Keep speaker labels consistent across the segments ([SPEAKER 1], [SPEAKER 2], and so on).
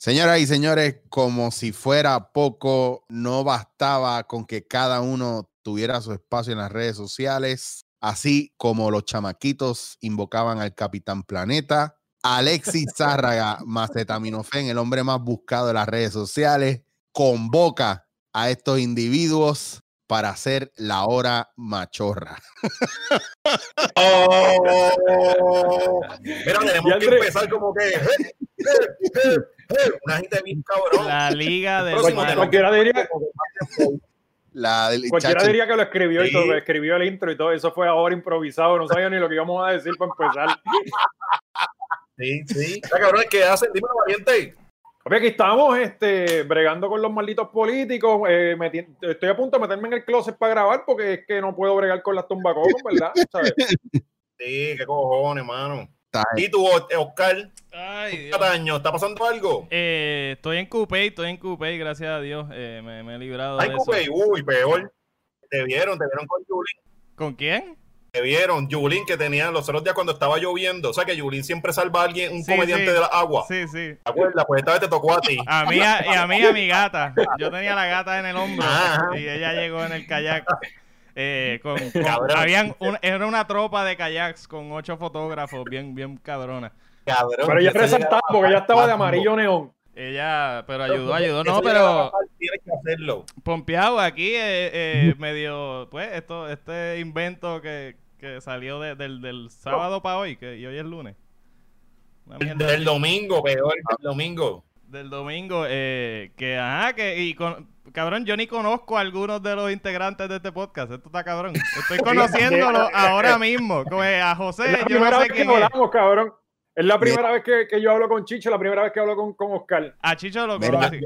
[SPEAKER 1] Señoras y señores, como si fuera poco, no bastaba con que cada uno tuviera su espacio en las redes sociales, así como los chamaquitos invocaban al Capitán Planeta. Alexis Zárraga, Macetaminofén, el hombre más buscado de las redes sociales, convoca a estos individuos para hacer la hora machorra.
[SPEAKER 2] Oh, mira, tenemos que empezar como que eh, una gente bien cabrón.
[SPEAKER 3] La liga de
[SPEAKER 4] cualquiera diría,
[SPEAKER 1] La del
[SPEAKER 4] cualquiera
[SPEAKER 1] chacho,
[SPEAKER 4] diría que lo escribió y todo, escribió el intro y todo. Eso fue ahora improvisado. No sabía ni lo que íbamos a decir para empezar.
[SPEAKER 2] Sí, sí. Ya, cabrón, ¿qué hacen? Dímelo, valiente.
[SPEAKER 4] Papi, aquí estamos este, bregando con los malditos políticos. eh, meti- estoy a punto de meterme en el closet para grabar porque es que no puedo bregar con las tumbacocos, ¿verdad? ¿Sabes?
[SPEAKER 2] Sí, qué cojones, mano.
[SPEAKER 1] Está-
[SPEAKER 2] ¿Y tú, Oscar
[SPEAKER 3] Ay.
[SPEAKER 2] Cataño, está pasando algo?
[SPEAKER 3] Eh, estoy en Coupé, estoy en Coupé, gracias a Dios. eh, me, me he librado
[SPEAKER 2] Ay,
[SPEAKER 3] de eso.
[SPEAKER 2] Coupé, uy, peor. Te vieron, te vieron con Yulín.
[SPEAKER 3] ¿Con quién?
[SPEAKER 2] Te vieron, Yulín, que tenía los otros días cuando estaba lloviendo. O sea, que Yulín siempre salva a alguien, un
[SPEAKER 3] Sí,
[SPEAKER 2] comediante
[SPEAKER 3] sí.
[SPEAKER 2] de la agua.
[SPEAKER 3] Sí, sí.
[SPEAKER 2] ¿Te acuerdas? Pues esta vez te tocó a ti.
[SPEAKER 3] A mí a- y a mí a mi gata. Yo tenía la gata en el hombro
[SPEAKER 2] Ajá.
[SPEAKER 3] y ella llegó en el kayak. Eh, con, con-
[SPEAKER 2] Cabrón.
[SPEAKER 3] habían un- era una tropa de kayaks con ocho fotógrafos bien bien cabrona.
[SPEAKER 2] Cabrón.
[SPEAKER 4] Pero ella resaltaba porque ella estaba de amarillo neón.
[SPEAKER 3] Ella, pero ayudó, ayudó. No, pero
[SPEAKER 2] Tienes que hacerlo.
[SPEAKER 3] pompeado aquí eh, eh, medio, pues esto, este invento que, que salió de- del, del sábado para hoy, que y hoy es lunes.
[SPEAKER 2] Del domingo, peor, del domingo.
[SPEAKER 3] del domingo, eh, que ajá, que y con, cabrón, yo ni conozco a algunos de los integrantes de este podcast, esto está cabrón. Estoy conociéndolo ahora mismo, como eh, a
[SPEAKER 4] Es
[SPEAKER 3] José,
[SPEAKER 4] la
[SPEAKER 3] yo
[SPEAKER 4] primera
[SPEAKER 3] no sé
[SPEAKER 4] vez que
[SPEAKER 3] es.
[SPEAKER 4] hablamos, cabrón. Es la primera vez que, que yo hablo con Chicho, la primera vez que hablo con, con Oscar.
[SPEAKER 3] A Chicho lo
[SPEAKER 1] Mira,
[SPEAKER 3] conocí.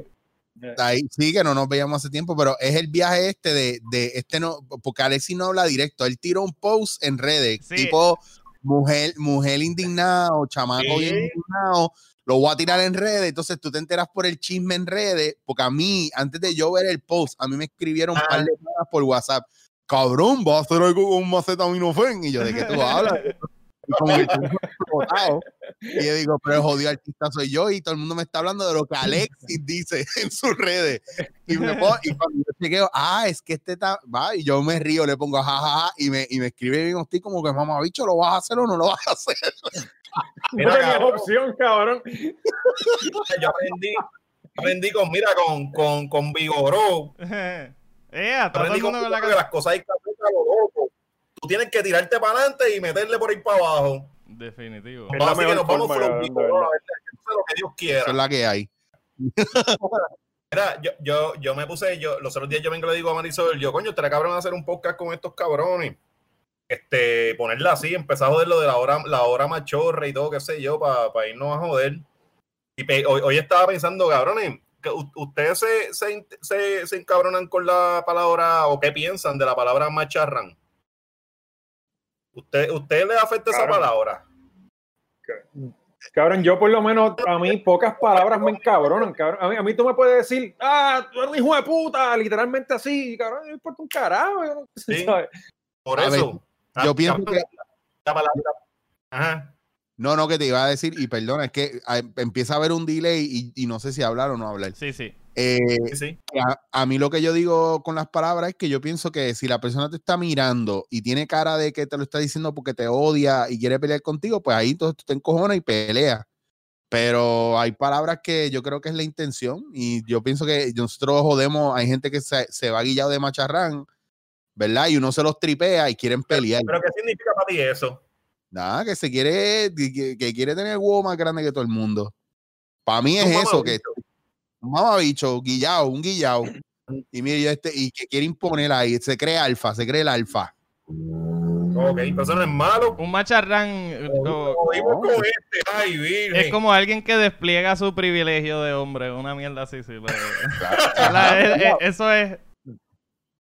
[SPEAKER 1] ahí sí que no nos veíamos hace tiempo, pero es el viaje este de, de este no, porque Alexis no habla directo, él tiró un post en redes,
[SPEAKER 3] Sí.
[SPEAKER 1] tipo mujer, mujer indignado, chamaco
[SPEAKER 2] Sí.
[SPEAKER 1] bien indignado, lo voy a tirar en redes, entonces tú te enteras por el chisme en redes, porque a mí, antes de yo ver el post, a mí me escribieron un par de cosas por WhatsApp, cabrón, va a hacer algo con macetaminofén, y yo, ¿de qué tú hablas? Y como que estoy botado. Y yo digo, pero el jodido artista soy yo y todo el mundo me está hablando de lo que Alexis dice en sus redes. Y, me pongo- y cuando yo chequeo, ah, es que este está, va, y yo me río, le pongo jajaja y me, y me escribe bien hostil como que, mamá, bicho, ¿lo vas a hacer o no lo vas a hacer?
[SPEAKER 2] Mira,
[SPEAKER 4] no tenías
[SPEAKER 2] cabrón.
[SPEAKER 4] opción, cabrón.
[SPEAKER 2] Yo aprendí, aprendí con, mira, con, con, con Vigoró.
[SPEAKER 3] eh, todo el
[SPEAKER 2] con
[SPEAKER 3] mundo con la
[SPEAKER 2] Vigoró que las cosas hay que a lo loco. Tú tienes que tirarte para adelante y meterle por ahí para abajo.
[SPEAKER 3] Definitivo.
[SPEAKER 4] Es la
[SPEAKER 2] Así que nos vamos eso es lo que Dios quiera.
[SPEAKER 1] Eso es la que hay.
[SPEAKER 2] Mira, yo, yo, yo me puse, yo, los otros días yo vengo y le digo a Marisol, yo, coño, estaría cabrón hacer un podcast con estos cabrones. Este, ponerla así, empezar a joder lo de la hora, la hora machorra y todo, qué sé yo, para irnos a joder. Y pe- hoy, hoy estaba pensando, cabrones, que ustedes se, se, se, se encabronan con la palabra, o qué piensan de la palabra macharran. ¿Usted, ¿Usted le afecta esa
[SPEAKER 4] Cabrón.
[SPEAKER 2] palabra?
[SPEAKER 4] Cabrón, yo por lo menos, a mí pocas palabras me encabronan, cabrón. A mí, a mí tú me puedes decir, ah, tú eres un hijo de puta, literalmente así, cabrón, no me importa un carajo. yo no-
[SPEAKER 2] Sí.
[SPEAKER 4] ¿sabes?
[SPEAKER 2] Por
[SPEAKER 1] A ver,
[SPEAKER 2] eso.
[SPEAKER 1] Yo
[SPEAKER 2] Ah,
[SPEAKER 1] pienso que,
[SPEAKER 2] la palabra. Ajá.
[SPEAKER 1] no, no, que te iba a decir, y perdona, es que ah, empieza a haber un delay y, y no sé si hablar o no hablar.
[SPEAKER 3] Sí, sí.
[SPEAKER 1] Eh,
[SPEAKER 2] Sí,
[SPEAKER 1] a, a mí lo que yo digo con las palabras es que yo pienso que si la persona te está mirando y tiene cara de que te lo está diciendo porque te odia y quiere pelear contigo, pues ahí entonces tú te encojonas y peleas. Pero hay palabras que yo creo que es la intención y yo pienso que nosotros jodemos, hay gente que se, se va guillado de macharrán, ¿verdad? Y uno se los tripea y quieren pelear.
[SPEAKER 2] ¿Pero qué significa para ti eso?
[SPEAKER 1] Nada, que se quiere, que, que quiere tener el huevo más grande que todo el mundo. Para mí es eso, que. Un mamabicho, guillado, un guillado. Y mire, yo este, y que quiere imponer ahí, se cree alfa, se cree el alfa.
[SPEAKER 2] Ok, pero eso no es malo.
[SPEAKER 3] Un macharrán
[SPEAKER 2] con este, ay, virgen.
[SPEAKER 3] es como alguien que despliega su privilegio de hombre, una mierda así, sí. la- eh, eh, eso es.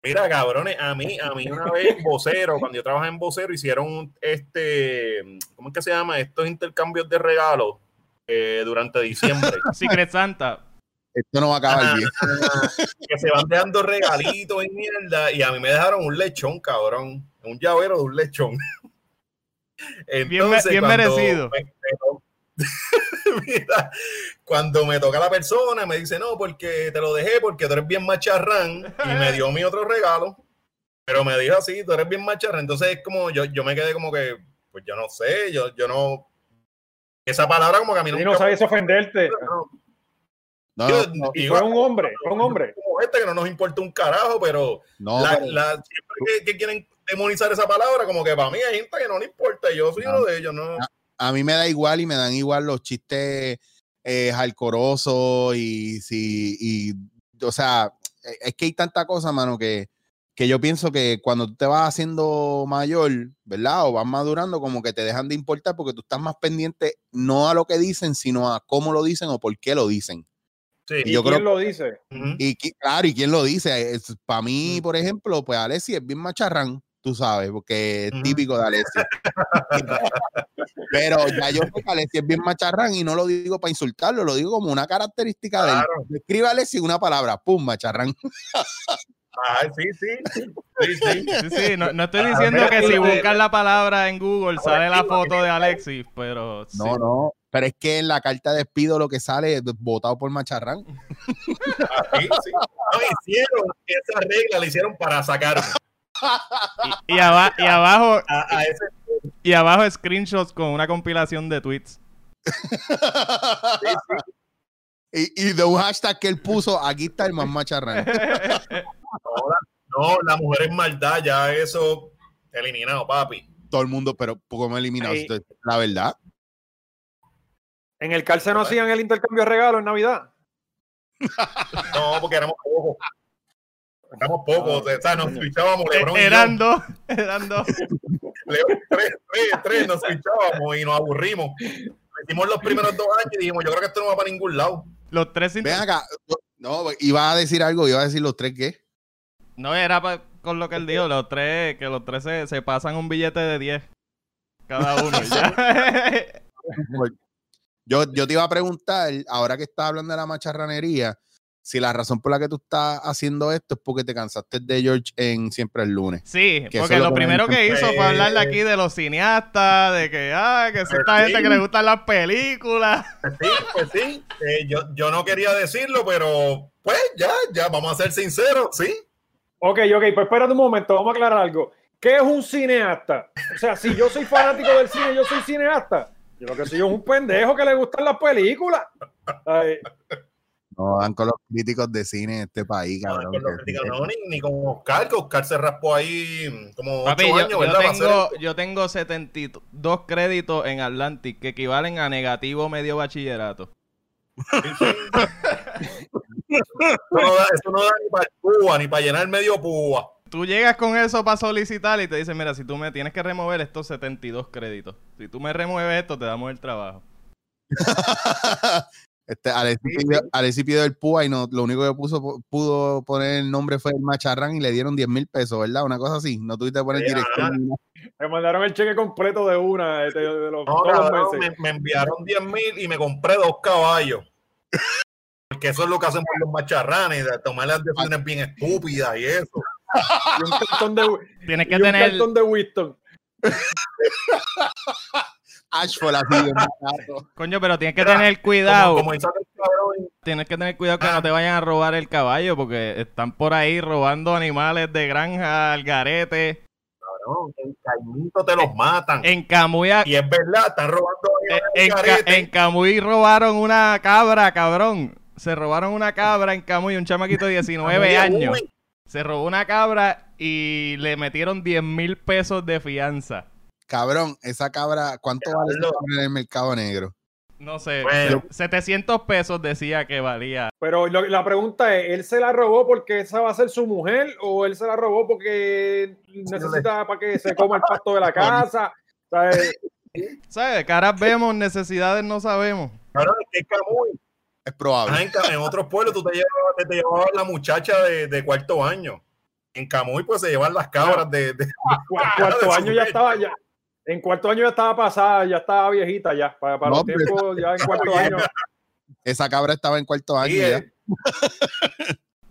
[SPEAKER 2] Mira, cabrones, a mí, a mí una vez en vocero, cuando yo trabajaba en vocero, hicieron este, ¿cómo es que se llama? Estos intercambios de regalos eh, durante diciembre.
[SPEAKER 3] Secret Santa.
[SPEAKER 1] Esto no va a acabar bien.
[SPEAKER 2] que se van dejando regalitos y mierda, y a mí me dejaron un lechón, cabrón, un llavero de un lechón.
[SPEAKER 3] Bien merecido.
[SPEAKER 2] Me, me to- Mira, cuando me toca la persona, me dice, no, porque te lo dejé, porque tú eres bien macharrán, y me dio mi otro regalo, pero me dijo así, tú eres bien macharrán. Entonces es como, yo, yo me quedé como que, pues yo no sé, yo, yo no. Esa palabra como que a mí
[SPEAKER 4] Y
[SPEAKER 2] nunca
[SPEAKER 4] no sabes ofenderte.
[SPEAKER 2] no,
[SPEAKER 1] No, no,
[SPEAKER 4] Y
[SPEAKER 2] igual-
[SPEAKER 4] fue un hombre, fue un hombre.
[SPEAKER 2] como este que no nos importa un carajo, pero
[SPEAKER 1] no,
[SPEAKER 2] la,
[SPEAKER 1] pero-
[SPEAKER 2] la- siempre que, que quieren demonizar esa palabra, como que para mí hay gente que no le importa, yo soy
[SPEAKER 1] No.
[SPEAKER 2] uno de ellos, ¿no?
[SPEAKER 1] a mí me da igual y me dan igual los chistes eh, jalcorosos y si y o sea e- es que hay tanta cosa mano que que yo pienso que cuando tú te vas haciendo mayor, ¿verdad? O vas madurando, como que te dejan de importar porque tú estás más pendiente no a lo que dicen, sino a cómo lo dicen o por qué lo dicen.
[SPEAKER 2] Sí.
[SPEAKER 4] ¿Y
[SPEAKER 1] yo
[SPEAKER 4] quién
[SPEAKER 1] creo-
[SPEAKER 4] lo dice?
[SPEAKER 1] Y claro, ¿y quién lo dice? Para mí, por ejemplo, pues Alessi es bien macharrán, tú sabes, porque es típico de Alessi. Pero ya yo sé que Alessi es bien macharrán y no lo digo para insultarlo, lo digo como una característica de él.
[SPEAKER 2] Claro.
[SPEAKER 1] Escribe Alessi una palabra, pum, macharrán.
[SPEAKER 2] Ay, sí, sí. Sí, sí.
[SPEAKER 3] Sí, sí, no, no estoy
[SPEAKER 2] Ah,
[SPEAKER 3] diciendo
[SPEAKER 2] mira,
[SPEAKER 3] que si buscas la palabra en Google sale la foto de Alexis, pero sí.
[SPEAKER 1] No, no. Pero es que en la carta de despido lo que sale es votado por macharrán.
[SPEAKER 2] Así, sí. No, hicieron esa regla, la hicieron para sacarme.
[SPEAKER 3] Y, y aba- y abajo
[SPEAKER 2] A, a ese,
[SPEAKER 3] y abajo screenshots con una compilación de tweets.
[SPEAKER 2] sí, sí.
[SPEAKER 1] Y, y de un hashtag que él puso, aquí está el más macharrán.
[SPEAKER 2] No, la, mujer es maldad, ya eso eliminado, papi.
[SPEAKER 1] Todo el mundo, pero poco me eliminado.
[SPEAKER 4] Ay.
[SPEAKER 1] La verdad.
[SPEAKER 4] En el cárcel no hacían el intercambio de regalos en Navidad.
[SPEAKER 2] No, porque éramos pocos. Éramos pocos, o sea, nos fichábamos Lebron
[SPEAKER 3] eran dos, eran dos.
[SPEAKER 2] Lebron, tres, tres, tres, nos fichábamos y nos aburrimos. Hicimos los primeros dos años y dijimos, yo creo que esto no va para ningún lado.
[SPEAKER 3] Los tres sin-
[SPEAKER 1] Ven acá. No, iba a decir algo, iba a decir los tres qué.
[SPEAKER 3] No, era pa- con lo que él dijo, los tres, que los tres se, se pasan un billete de 10 cada uno.
[SPEAKER 1] Yo, yo te iba a preguntar, ahora que estás hablando de la macharranería, si la razón por la que tú estás haciendo esto es porque te cansaste de George en Siempre el lunes.
[SPEAKER 3] Sí, porque
[SPEAKER 1] lo
[SPEAKER 3] primero que hizo fue hablarle aquí de los cineastas, de que, ah, que es esta
[SPEAKER 2] Sí.
[SPEAKER 3] gente que le gustan las películas.
[SPEAKER 2] Pues sí, pues sí. Eh, yo, yo no quería decirlo, pero pues ya, ya, vamos a ser sinceros, sí.
[SPEAKER 4] Ok, ok, pues espérate un momento, vamos a aclarar algo. ¿Qué es un cineasta? O sea, si yo soy fanático del cine, yo soy cineasta. Yo lo que soy es un pendejo que le gustan las películas. Ay,
[SPEAKER 1] No dan con los críticos de cine en este país,
[SPEAKER 2] No,
[SPEAKER 1] cabrón.
[SPEAKER 2] con críticos, no, ni, ni con Oscar, que Oscar se raspó ahí como
[SPEAKER 3] Papi,
[SPEAKER 2] ocho
[SPEAKER 3] yo,
[SPEAKER 2] años,
[SPEAKER 3] yo
[SPEAKER 2] ¿verdad? Para
[SPEAKER 3] tengo, yo tengo 72 créditos en Atlantic que equivalen a negativo medio bachillerato.
[SPEAKER 2] Eso no da, eso no da ni para púa, ni para llenar medio púa.
[SPEAKER 3] Tú llegas con eso para solicitar y te dicen, mira, si tú me tienes que remover estos 72 créditos. Si tú me remueves esto, te damos el trabajo.
[SPEAKER 1] este, Alexi,
[SPEAKER 2] Sí,
[SPEAKER 1] pidió,
[SPEAKER 2] sí.
[SPEAKER 1] Alexi pidió el PUA y no, lo único que puso, pudo poner el nombre fue el macharrán y le dieron 10 mil pesos, ¿verdad? Una cosa así. No tuviste que poner
[SPEAKER 2] Sí,
[SPEAKER 1] dirección.
[SPEAKER 4] me mandaron el cheque completo de una, de, de los,
[SPEAKER 2] No,
[SPEAKER 4] los
[SPEAKER 2] cabrón,
[SPEAKER 4] meses.
[SPEAKER 2] me, me enviaron 10 mil y me compré dos caballos. Porque eso es lo que hacen por los macharranes, de tomar las decisiones bien estúpidas y eso.
[SPEAKER 4] Y un cartón de,
[SPEAKER 3] Tienes
[SPEAKER 4] y
[SPEAKER 3] que
[SPEAKER 4] un
[SPEAKER 3] tener...
[SPEAKER 4] cartón de Winston.
[SPEAKER 1] Ashford.
[SPEAKER 3] Coño, pero tienes que
[SPEAKER 2] Mira,
[SPEAKER 3] tener cuidado.
[SPEAKER 2] Como, como
[SPEAKER 3] Tienes que tener cuidado que no te vayan a robar el caballo porque están por ahí robando animales de granja al garete.
[SPEAKER 2] cabrón, en Caimito te los matan.
[SPEAKER 3] En Camuy,
[SPEAKER 2] Y es verdad, están robando
[SPEAKER 3] en,
[SPEAKER 2] animales
[SPEAKER 3] en Ca-
[SPEAKER 2] garete.
[SPEAKER 3] en Camuy robaron una cabra, cabrón. Se robaron una cabra en Camuy, un chamaquito de 19
[SPEAKER 2] Uy,
[SPEAKER 3] años. Se robó una cabra y le metieron 10 mil pesos de fianza.
[SPEAKER 1] Cabrón, esa cabra, ¿cuánto vale esa
[SPEAKER 2] Diablo.
[SPEAKER 1] cabra en el mercado negro?
[SPEAKER 3] No sé,
[SPEAKER 2] Bueno.
[SPEAKER 3] 700 pesos decía que valía.
[SPEAKER 4] Pero lo- la pregunta es, ¿él se la robó porque esa va a ser su mujer o él se la robó porque necesita para que se coma el pasto de la casa? ¿Sabes?
[SPEAKER 3] ¿Sabes? Caras vemos, necesidades no sabemos.
[SPEAKER 2] Cabrón, es que es Camuy.
[SPEAKER 1] Es probable.
[SPEAKER 2] Ah, en, otros pueblos tú te llevabas, te, te llevabas la muchacha de, de cuarto año. En Camuy pues se llevan las cabras de... de-
[SPEAKER 4] Cu- cuarto año ya estaba ya. En cuarto año ya estaba pasada, ya estaba viejita ya. Para, para
[SPEAKER 1] No,
[SPEAKER 4] los
[SPEAKER 1] pero
[SPEAKER 4] tiempos, ya en cuarto año.
[SPEAKER 1] Esa cabra estaba en cuarto año
[SPEAKER 2] Sí,
[SPEAKER 1] ya.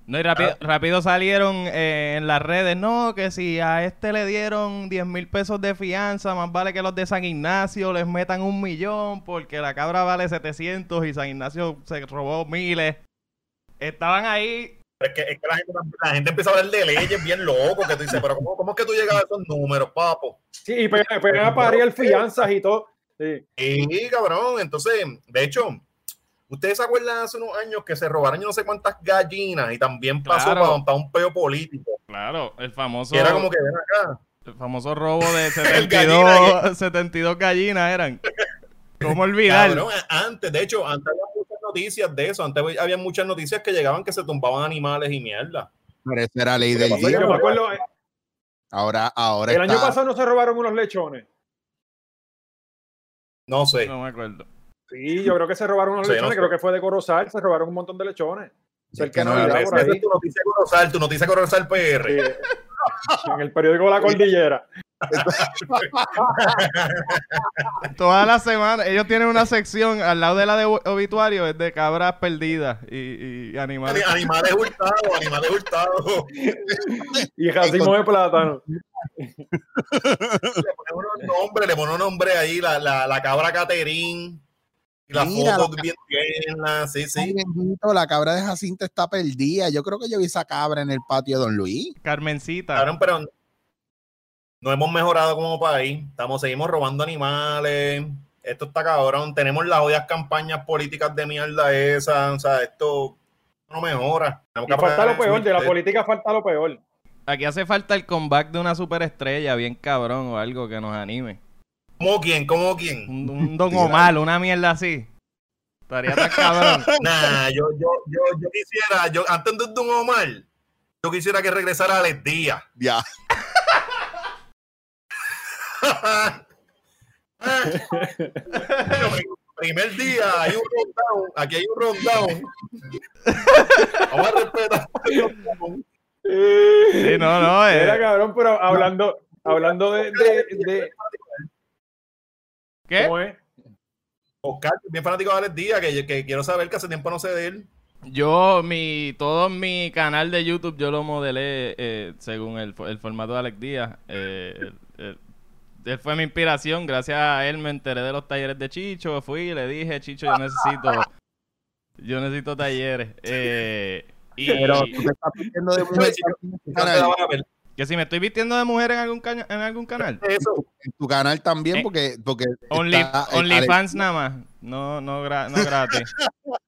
[SPEAKER 3] No, y rápido,
[SPEAKER 2] Ah.
[SPEAKER 3] rápido salieron eh, en las redes, no, que si a este le dieron 10 mil pesos de fianza, más vale que los de San Ignacio les metan un millón porque la cabra vale 700 y San Ignacio se robó miles. Estaban ahí,
[SPEAKER 2] Es que, es que la, gente, la gente empieza a hablar de leyes bien loco, que tú dices, pero ¿cómo, cómo es que tú llegas a esos números, papo?
[SPEAKER 4] Sí, y pegan, pegan a parir fianzas y todo. Sí.
[SPEAKER 2] Y cabrón, entonces, de hecho, ustedes se acuerdan hace unos años que se robaron yo no sé cuántas gallinas y también pasó
[SPEAKER 3] Claro.
[SPEAKER 2] para, para un peo político.
[SPEAKER 3] claro, el famoso,
[SPEAKER 2] Que era como que ven acá.
[SPEAKER 3] el famoso robo de
[SPEAKER 2] gallina
[SPEAKER 3] 72, 72 gallinas eran. ¿Cómo olvidar?
[SPEAKER 2] Cabrón, antes, de hecho, antes había muchas noticias de eso, antes había muchas noticias que llegaban que se tumbaban animales y mierda.
[SPEAKER 1] Pero esa era ley del día.
[SPEAKER 4] yo me acuerdo, eh,
[SPEAKER 1] Ahora, ahora
[SPEAKER 4] el año pasado no se robaron unos lechones.
[SPEAKER 2] No sé.
[SPEAKER 3] No me acuerdo.
[SPEAKER 4] Sí, yo creo que se robaron unos
[SPEAKER 2] Sí, no
[SPEAKER 4] lechones,
[SPEAKER 2] sé.
[SPEAKER 4] creo que fue de Corozal, se robaron un montón de lechones. Cerca
[SPEAKER 1] no
[SPEAKER 4] Navidad,
[SPEAKER 2] Esa
[SPEAKER 4] por ahí.
[SPEAKER 2] es tu noticia Corozal, tu noticia Corozal PR.
[SPEAKER 4] Sí. En el periódico La Cordillera.
[SPEAKER 3] Toda la semana, ellos tienen una sección al lado de la de obituario, es de cabras perdidas y, y animales.
[SPEAKER 2] Ani- Animales hurtados, animales hurtados.
[SPEAKER 4] Y racimo de plátano.
[SPEAKER 2] Le ponen unos nombres, le ponen un nombre ahí, la, la, la cabra Caterín. Y las
[SPEAKER 1] Mira,
[SPEAKER 2] fotos bien tiernas, sí, sí.
[SPEAKER 1] bendito, la cabra de Jacinto está perdida. Yo creo que yo vi esa cabra en el patio de Don Luis.
[SPEAKER 3] Carmencita.
[SPEAKER 2] Cabrón, pero no hemos mejorado como país. Estamos, seguimos robando animales. Esto está cabrón. Tenemos las odias campañas políticas de mierda esa. O sea, esto no mejora.
[SPEAKER 4] Y falta lo peor, de la política falta lo peor.
[SPEAKER 3] Aquí hace falta el comeback de una superestrella bien cabrón o algo que nos anime.
[SPEAKER 2] ¿Cómo quién? ¿Cómo quién?
[SPEAKER 3] Un, un Don Omar, una mierda así. Estaría tan cabrón.
[SPEAKER 2] Nah, yo, yo, yo, yo quisiera, yo, antes de Don Omar, yo quisiera que regresara Alex Díaz.
[SPEAKER 1] Ya.
[SPEAKER 2] Primer día hay un rundown, aquí hay un rundown. Vamos a respetar.
[SPEAKER 3] Sí, no, no. eh,
[SPEAKER 4] Era cabrón, pero hablando, hablando de, de, de-
[SPEAKER 3] ¿Qué?
[SPEAKER 4] ¿cómo es?
[SPEAKER 2] Oscar, bien fanático de Alex Díaz, que, que quiero saber que hace tiempo no sé de él.
[SPEAKER 3] Yo, mi, todo mi canal de YouTube, yo lo modelé eh, según el, el formato de Alex Díaz. Eh, él, fue mi inspiración. Gracias a él me enteré de los talleres de Chicho. Fui y le dije, Chicho, yo necesito, yo necesito talleres. Eh, y
[SPEAKER 1] Pero tú te estás vistiendo de mujer
[SPEAKER 3] que si me estoy vistiendo de mujer en algún, caña- en algún canal.
[SPEAKER 2] Eso.
[SPEAKER 1] en tu canal también,
[SPEAKER 3] Eh,
[SPEAKER 1] porque, porque
[SPEAKER 3] Only, OnlyFans nada más. No, no, gra- no gratis.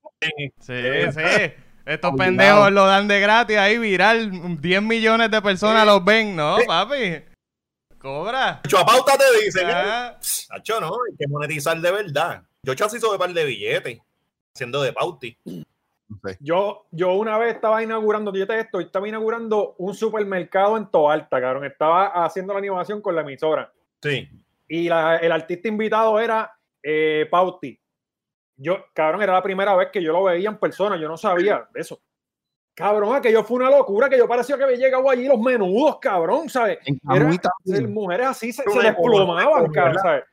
[SPEAKER 3] Sí, sí. Estos pendejos lo dan de gratis ahí viral. 10 millones de personas los ven. No, papi. Cobra.
[SPEAKER 2] Chacho, a pauta te dicen.
[SPEAKER 3] Ah,
[SPEAKER 2] Chacho, no, hay que monetizar de verdad. Yo chacho hizo de par de billetes, haciendo de pauti.
[SPEAKER 4] Yo, yo una vez estaba inaugurando, fíjate esto, estaba inaugurando un supermercado en Toalta, cabrón. Estaba haciendo la animación con la emisora.
[SPEAKER 2] Sí.
[SPEAKER 4] Y la- el artista invitado era eh, Pauti. Yo, cabrón, era la primera vez que yo lo veía en persona, yo no sabía de eso. Cabrón, aquello fue una locura, que yo parecía que había llegado allí los menudos, cabrón, ¿sabes?
[SPEAKER 1] En
[SPEAKER 4] Era-
[SPEAKER 1] también.
[SPEAKER 4] mujeres así se, se desplomaban, cabrón. ¿sabes?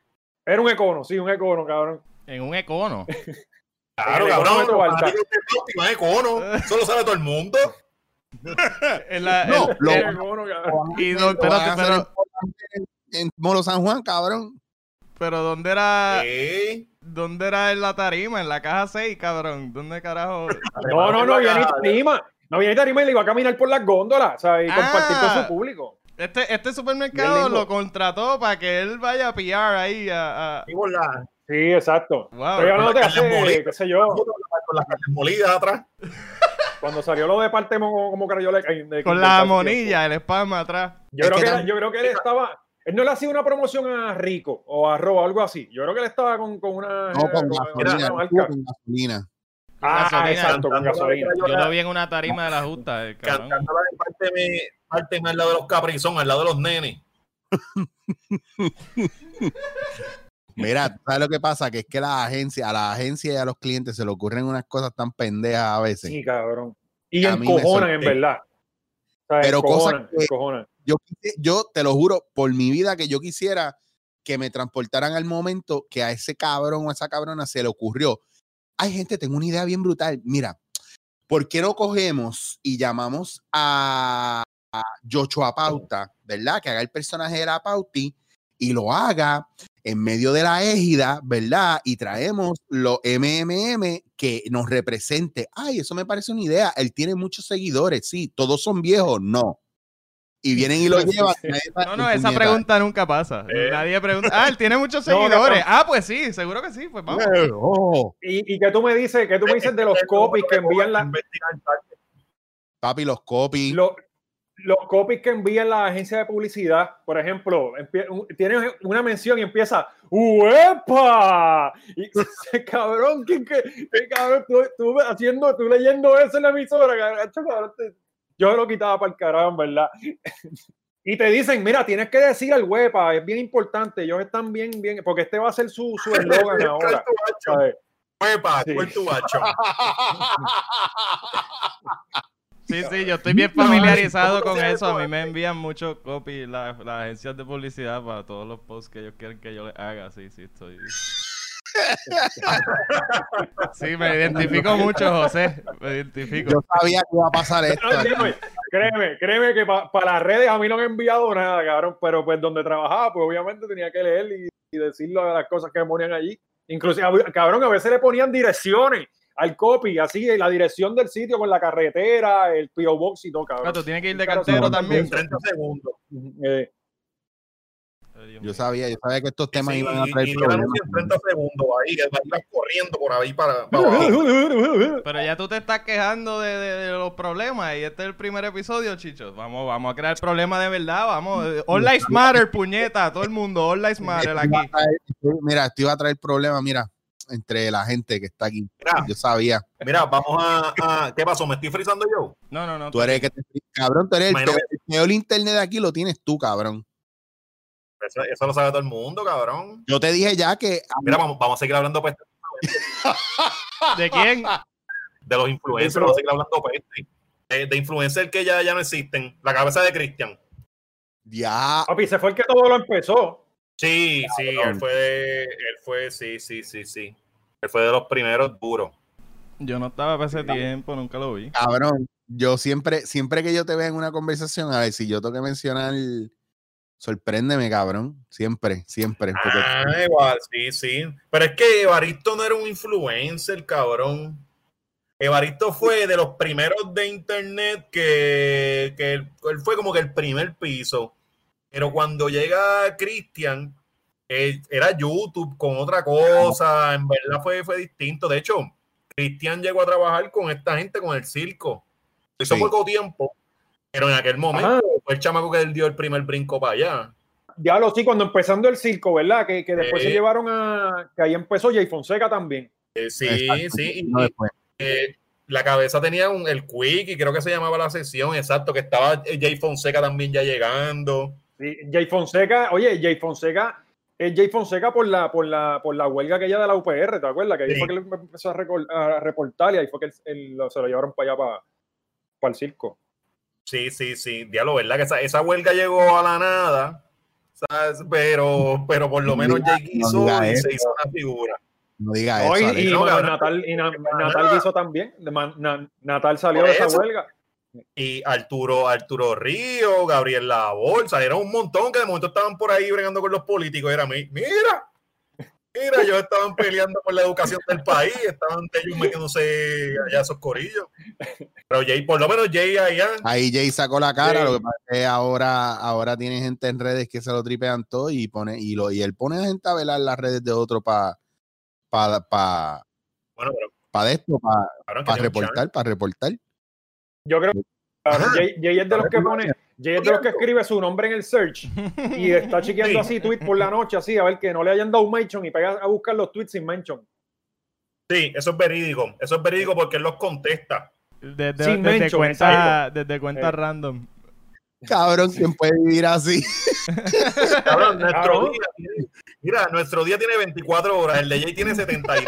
[SPEAKER 4] Era un econo, sí, un econo, cabrón.
[SPEAKER 3] en un econo.
[SPEAKER 2] Claro,
[SPEAKER 4] El
[SPEAKER 2] cabrón. pauti, más econo. Eso lo sabe todo el mundo.
[SPEAKER 3] En la-
[SPEAKER 1] No,
[SPEAKER 3] el-
[SPEAKER 1] lo-
[SPEAKER 3] el- y pero, pero,
[SPEAKER 1] en, Molo San Juan, cabrón.
[SPEAKER 3] pero ¿dónde era, dónde era en la tarima? En la caja 6, cabrón. ¿Dónde carajo?
[SPEAKER 4] No, no, no había ni tarima. No había ni tarima y le iba a caminar por las góndolas, ¿sabes? Y
[SPEAKER 3] Ah.
[SPEAKER 4] compartir con su público.
[SPEAKER 3] Este, este supermercado lo contrató para que él vaya a pillar ahí a... a-
[SPEAKER 2] Y
[SPEAKER 4] Sí, exacto.
[SPEAKER 3] Wow.
[SPEAKER 4] Estoy hablando de
[SPEAKER 2] Las carnes
[SPEAKER 4] hace, qué sé yo,
[SPEAKER 2] con las carnes molidas atrás.
[SPEAKER 4] cuando salió lo de parte como, como carayola. de- de-
[SPEAKER 3] Con
[SPEAKER 4] de-
[SPEAKER 3] la monilla, el spam atrás.
[SPEAKER 4] Yo
[SPEAKER 1] Es
[SPEAKER 4] creo
[SPEAKER 1] que
[SPEAKER 4] que, era- yo creo que él estaba. Él no le hacía una promoción a Rico o a algo así. Yo creo que él estaba con, con una.
[SPEAKER 1] No, con gasolina.
[SPEAKER 4] una
[SPEAKER 1] estuvo
[SPEAKER 4] marca.
[SPEAKER 1] con gasolina.
[SPEAKER 4] Ah,
[SPEAKER 3] gasolina.
[SPEAKER 4] exacto, con gasolina.
[SPEAKER 3] Yo lo vi en una tarima de la justa, el cabrón.
[SPEAKER 2] Cantándola de parte, me, parte al lado de los caprizón, al lado de los nenes.
[SPEAKER 1] Mira, ¿sabes lo que pasa? Que es que la agencia, a la agencia y a los clientes se le ocurren unas cosas tan pendejas a veces.
[SPEAKER 4] Sí, cabrón. Y encojonan, en verdad. O sea,
[SPEAKER 1] Pero cosas
[SPEAKER 4] encojonan,
[SPEAKER 1] que-
[SPEAKER 4] encojonan.
[SPEAKER 1] Yo, yo te lo juro, por mi vida, que yo quisiera que me transportaran al momento que a ese cabrón o a esa cabrona se le ocurrió. Hay gente, tengo una idea bien brutal. Mira, ¿por qué no cogemos y llamamos a, a Joshua Pauta, ¿verdad? Que haga el personaje de la Pauti y lo haga en medio de la égida, ¿verdad? Y traemos los MMM que nos represente. Ay, eso me parece una idea. Él tiene muchos seguidores, sí. ¿Todos son viejos? No. Y vienen y lo llevan.
[SPEAKER 3] No, no, esa pregunta nunca pasa.
[SPEAKER 2] Eh.
[SPEAKER 3] Nadie pregunta. Ah, él tiene muchos
[SPEAKER 4] No,
[SPEAKER 3] seguidores.
[SPEAKER 4] no.
[SPEAKER 3] Ah, pues sí, seguro que sí. Pues vamos.
[SPEAKER 1] Oh,
[SPEAKER 4] Y, y que tú me dices, que tú me dices de los copies que envían la,
[SPEAKER 2] Investigar el target.
[SPEAKER 1] papi, los copies.
[SPEAKER 4] lo- los copies que envían la agencia de publicidad, por ejemplo, tienes una mención y empieza ¡Uepa! Y, cabrón, ¿qué, qué, cabrón? Tú, tú haciendo, tú leyendo eso en la emisora, cabrón, yo lo quitaba para el carajo, verdad. Y te dicen, mira, tienes que decir al huepa, es bien importante, ellos están bien, bien, porque este va a ser su su eslogan ahora.
[SPEAKER 2] ¿Cuál tu bacho?
[SPEAKER 4] ¿sabes?
[SPEAKER 2] Huepa,
[SPEAKER 4] Sí.
[SPEAKER 2] ¿cuál tu bacho?
[SPEAKER 3] Sí, sí, yo estoy bien familiarizado
[SPEAKER 2] ¿cómo
[SPEAKER 3] con eso. A mí me envían mucho copy las agencias de publicidad para todos los posts que ellos quieren que yo les haga. Sí, sí, estoy. Sí, me identifico mucho, José. Me identifico.
[SPEAKER 1] Yo sabía que iba a pasar esto.
[SPEAKER 4] No, créeme, créeme, créeme que para las redes a mí no me han enviado nada, cabrón, pero pues donde trabajaba, pues obviamente tenía que leer y, y decir lo de las cosas que me ponían allí. Inclusive, a- cabrón, a veces le ponían direcciones al copy, así, la dirección del sitio con la carretera, el P.O. Box y todo, cabrón.
[SPEAKER 3] tú tienes que ir de cartero también.
[SPEAKER 2] 30 segundos.
[SPEAKER 4] Eh,
[SPEAKER 1] Yo sabía, yo sabía que estos temas
[SPEAKER 2] Sí,
[SPEAKER 1] iban a traer
[SPEAKER 2] y
[SPEAKER 1] problemas.
[SPEAKER 2] anuncio en 30 segundos ahí, que vas corriendo por ahí para, para abajo.
[SPEAKER 3] Pero ya tú te estás quejando de, de- de los problemas y este es el primer episodio, chichos. Vamos, vamos a crear problemas de verdad, vamos. Eh, All Lives Matter, puñeta, todo el mundo, All Lives Matter aquí.
[SPEAKER 1] mira, esto iba a traer problemas, mira, entre la gente que está aquí.
[SPEAKER 2] Mira,
[SPEAKER 1] Yo sabía.
[SPEAKER 2] mira, vamos a, a- ¿Qué pasó? ¿Me estoy frizando yo?
[SPEAKER 3] No, no, no.
[SPEAKER 1] Tú eres el que te... Cabrón, tú eres el el peor internet de aquí, lo tienes tú, cabrón.
[SPEAKER 2] Eso, eso lo sabe todo el mundo, cabrón.
[SPEAKER 1] Yo te dije ya que
[SPEAKER 2] Mira, vamos, vamos a seguir hablando peste
[SPEAKER 3] ¿De quién?
[SPEAKER 2] de los influencers, vamos a seguir hablando peste. De, de influencers que ya, ya no existen. La cabeza de Cristian.
[SPEAKER 1] ya
[SPEAKER 4] Papi, se fue el que todo lo empezó.
[SPEAKER 2] Sí, sí, él fue, él fue, sí, sí, sí, sí. Él fue de los primeros duros.
[SPEAKER 3] Yo no estaba para ese tiempo, nunca lo vi.
[SPEAKER 1] Cabrón, yo siempre, siempre que yo te vea en una conversación, a ver si yo tengo que mencionar, sorpréndeme, cabrón. Siempre, siempre. porque-
[SPEAKER 2] Ah, igual, sí, sí. Pero es que Evaristo no era un influencer, cabrón. Evaristo fue de los primeros de internet que, que él, él fue como que el primer piso. Pero cuando llega Cristian, eh, era YouTube con otra cosa. En verdad fue, fue distinto. De hecho, Cristian llegó a trabajar con esta gente, con el circo. Hizo
[SPEAKER 1] Sí.
[SPEAKER 2] poco tiempo. Pero en aquel momento
[SPEAKER 4] Ajá.
[SPEAKER 2] fue el chamaco que él dio el primer brinco para allá.
[SPEAKER 4] Diablo, sí, cuando empezando el circo, ¿verdad? Que, que después se llevaron a. Que ahí empezó Jay Fonseca también.
[SPEAKER 2] Eh, sí,
[SPEAKER 1] Exacto,
[SPEAKER 2] sí. y-
[SPEAKER 1] no después.
[SPEAKER 2] eh, la cabeza tenía un, el quick y creo que se llamaba la sesión, exacto, que estaba Jay Fonseca también ya llegando.
[SPEAKER 4] Sí, Jay Fonseca, oye, Jay Fonseca, es Jay Fonseca por la, por la, por la huelga aquella de la UPR, ¿te acuerdas? Que ahí
[SPEAKER 2] Sí.
[SPEAKER 4] fue que él empezó a, reportar y ahí fue que él- él lo- se lo llevaron para allá, para, para el circo.
[SPEAKER 2] Sí, sí, sí, diablo, ¿verdad? Que esa, esa huelga llegó a la nada, ¿sabes? Pero, pero por lo
[SPEAKER 1] No
[SPEAKER 2] menos Jay
[SPEAKER 1] no
[SPEAKER 2] y
[SPEAKER 1] eso.
[SPEAKER 2] se hizo una figura.
[SPEAKER 1] No diga eso.
[SPEAKER 4] y,
[SPEAKER 1] Alex.
[SPEAKER 4] y
[SPEAKER 2] no.
[SPEAKER 4] Natal, y Na- Natal hizo también. Na- Natal salió de esa huelga.
[SPEAKER 2] Y Arturo, Arturo Río, Gabriel Labor, salieron un montón que de momento estaban por ahí bregando con los políticos. Era, mi- mira, mira, ellos estaban peleando por la educación del país, estaban ellos metiéndose allá a esos corillos. Pero Jay, por lo menos Jay allá.
[SPEAKER 1] Ahí Jay sacó la cara, lo que pasa es que ahora, ahora tiene gente en redes que se lo tripean todo y pone, y lo, y él pone a gente a velar las redes de otro para pa, pa,
[SPEAKER 2] Bueno,
[SPEAKER 1] pa esto, para
[SPEAKER 2] tiene un
[SPEAKER 1] reportar, para reportar.
[SPEAKER 4] Yo creo que. Jay, Jay es de los que pone, Jay es de los que escribe su nombre en el search y está chequeando
[SPEAKER 2] Sí.
[SPEAKER 4] así tweets por la noche, así, a ver que no le hayan dado mention y pega a buscar los tweets sin mention.
[SPEAKER 2] Sí, eso es verídico. Eso es verídico porque él los contesta.
[SPEAKER 3] Desde,
[SPEAKER 4] Sin
[SPEAKER 3] desde
[SPEAKER 4] mention,
[SPEAKER 3] cuenta, desde cuenta
[SPEAKER 4] Eh.
[SPEAKER 3] random.
[SPEAKER 1] Cabrón, ¿quién puede vivir así?
[SPEAKER 2] Cabrón, nuestro
[SPEAKER 4] Cabrón.
[SPEAKER 2] día tiene, mira, nuestro día tiene 24 horas, el de Jay tiene 72.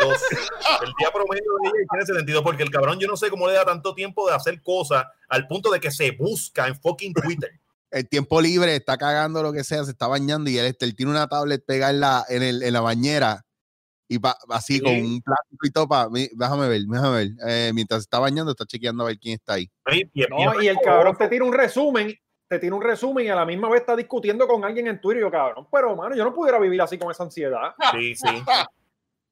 [SPEAKER 2] El día promedio de Jay tiene 72 porque el cabrón yo no sé cómo le da tanto tiempo de hacer cosas al punto de que se busca en fucking Twitter.
[SPEAKER 1] El tiempo libre, está cagando lo que sea, se está bañando y él, este, él tiene una tablet pegada en la, en, el, en la bañera Y pa- así con un plástico y todo. pa- mi- déjame ver, déjame ver. Eh, mientras está bañando, está chequeando a ver quién está ahí.
[SPEAKER 4] No, y el cabrón te tira un resumen, te tira un resumen y a la misma vez está discutiendo con alguien en Twitter y yo, cabrón, pero mano, yo no pudiera vivir así con esa ansiedad.
[SPEAKER 2] Sí, sí.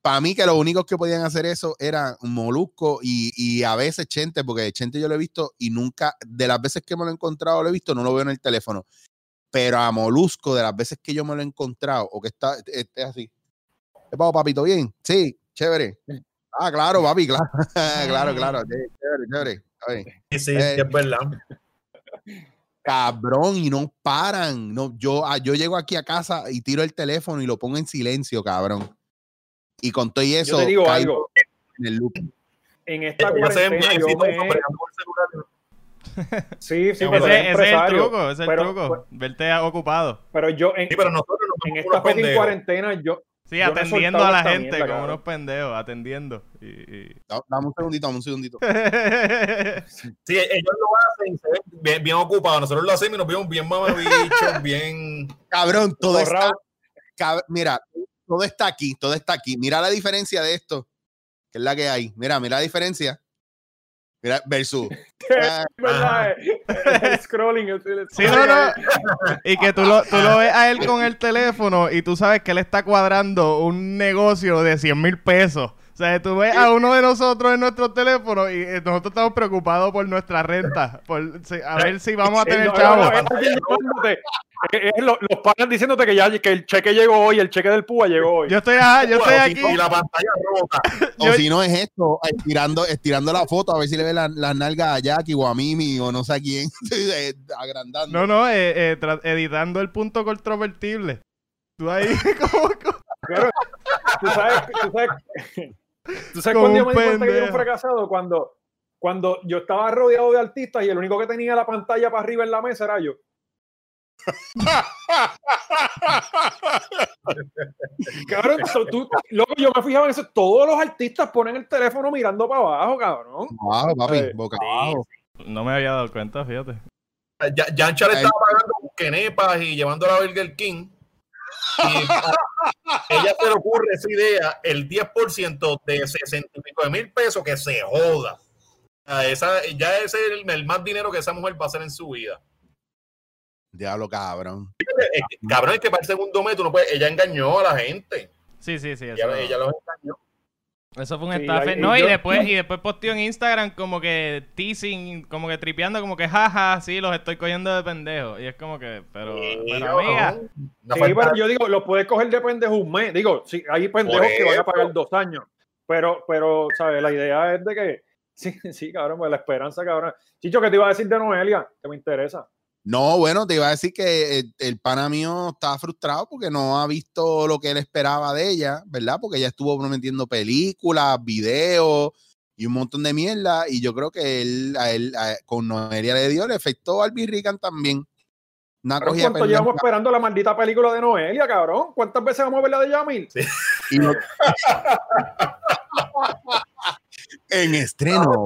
[SPEAKER 1] Para mí que los únicos que podían hacer eso eran Molusco y, y a veces Chente, porque Chente yo lo he visto y nunca, de las veces que me lo he encontrado, lo he visto, no lo veo en el teléfono. Pero a Molusco, de las veces que yo me lo he encontrado, o que está esté así. ¿Qué pasó, papito? ¿Bien? Sí, chévere. Ah, claro, papi, claro. claro, claro. sí, Chévere, chévere.
[SPEAKER 2] Sí, sí,
[SPEAKER 1] Eh,
[SPEAKER 2] es verdad.
[SPEAKER 1] Cabrón, y no paran. No, yo, ah, yo llego aquí a casa y tiro el teléfono y lo pongo en silencio, cabrón. Y con todo y eso,
[SPEAKER 4] yo te digo algo,
[SPEAKER 1] en el loop.
[SPEAKER 4] en esta cuarentena yo me... Sí, sí,
[SPEAKER 2] Ese-
[SPEAKER 4] pero
[SPEAKER 3] Ese,
[SPEAKER 4] es
[SPEAKER 3] ese es el truco, ese es el
[SPEAKER 4] Pero-
[SPEAKER 3] truco. Verte ocupado.
[SPEAKER 4] Pero yo en,
[SPEAKER 2] Sí, pero nosotros nos
[SPEAKER 4] en esta cuarentena yo...
[SPEAKER 3] Sí,
[SPEAKER 4] Yo
[SPEAKER 3] atendiendo a la gente
[SPEAKER 4] mierda,
[SPEAKER 3] como
[SPEAKER 4] cabrón.
[SPEAKER 3] unos pendejos, atendiendo. Y, y-
[SPEAKER 1] Da- Dame un segundito, dame un segundito.
[SPEAKER 2] Sí, ellos lo hacen y se ven bien, bien ocupados. Nosotros lo hacemos y nos vemos bien mamabichos, bien.
[SPEAKER 1] Cabrón, todo está, cab- mira, todo está aquí, todo está aquí. Mira la diferencia de esto, que es la que hay. Mira, mira la diferencia. Mira, versus. Ah,
[SPEAKER 4] scrolling. el- el-
[SPEAKER 3] Sí, no, no. Y que tú lo, tú lo ves a él con el teléfono y tú sabes que él está cuadrando un negocio de 100 mil pesos. O sea, tú ves a uno de nosotros en nuestro teléfono y eh, nosotros estamos preocupados por nuestra renta. Por, a ver si vamos a
[SPEAKER 4] Sí,
[SPEAKER 3] tener
[SPEAKER 4] no, no,
[SPEAKER 3] chavos.
[SPEAKER 4] los pagan diciéndote que ya que el cheque llegó hoy, el cheque del PUA llegó hoy.
[SPEAKER 3] Yo estoy, ajá, yo estoy aquí.
[SPEAKER 2] Y la pantalla rota.
[SPEAKER 1] o si no es esto, estirando, estirando la foto a ver si le ve la- las nalgas a Jackie o a Mimi o no sé a quién, eh, agrandando.
[SPEAKER 3] No, no, eh, eh, editando el punto controvertible. Tú ahí como...
[SPEAKER 4] Claro, tú sabes, tú sabes, tú sabes
[SPEAKER 3] Como
[SPEAKER 4] cuando yo me di cuenta que yo era un fracasado cuando, cuando yo estaba rodeado de artistas y el único que tenía la pantalla para arriba en la mesa era yo. Cabrón, tú, loco, yo me fijaba en eso. Todos los artistas ponen el teléfono mirando para abajo, cabrón.
[SPEAKER 1] Wow, papi,
[SPEAKER 4] Eh,
[SPEAKER 1] boca abajo.
[SPEAKER 3] No me había dado cuenta, fíjate.
[SPEAKER 2] Ya, Yancha le
[SPEAKER 1] Ay.
[SPEAKER 2] estaba pagando quenepas y llevándola a Burger King. Y ella se le ocurre esa idea, el 10% de 60 y pico de mil pesos que se joda. A esa, ya ese es el, el más dinero que esa mujer va a hacer en su vida.
[SPEAKER 1] Diablo, cabrón.
[SPEAKER 2] Cabrón, es que para el segundo mes tú no puedes, ella engañó a la gente.
[SPEAKER 3] Sí, sí, sí.
[SPEAKER 2] Ella los engañó.
[SPEAKER 3] Eso fue un
[SPEAKER 4] Sí,
[SPEAKER 3] estafe. No, y
[SPEAKER 4] yo-
[SPEAKER 3] después, y después posteó en Instagram como que teasing, como que tripeando, como que jaja, sí, los estoy cogiendo de pendejo. Y es como que, pero,
[SPEAKER 2] Sí,
[SPEAKER 3] pero amiga.
[SPEAKER 2] no.
[SPEAKER 4] Sí, pero yo digo, lo puedes coger de pendejo un mes. Digo, sí, hay pendejos que van a pagar dos años. Pero, pero, ¿sabes? La idea es de que. Sí, sí, cabrón, pues la esperanza, cabrón. Chicho, ¿qué te iba a decir de Noelia? Que me interesa.
[SPEAKER 1] No, bueno, te iba a decir que el, el pana mío estaba frustrado porque no ha visto lo que él esperaba de ella, ¿verdad? Porque ella estuvo prometiendo películas, videos y un montón de mierda. Y yo creo que él, a él a- con Noelia le dio el efecto Albi Rican también. Una
[SPEAKER 4] ¿Cuánto llevamos esperando la maldita película de Noelia, cabrón? ¿Cuántas veces vamos a ver la de Yamil?
[SPEAKER 1] Y no- en estreno.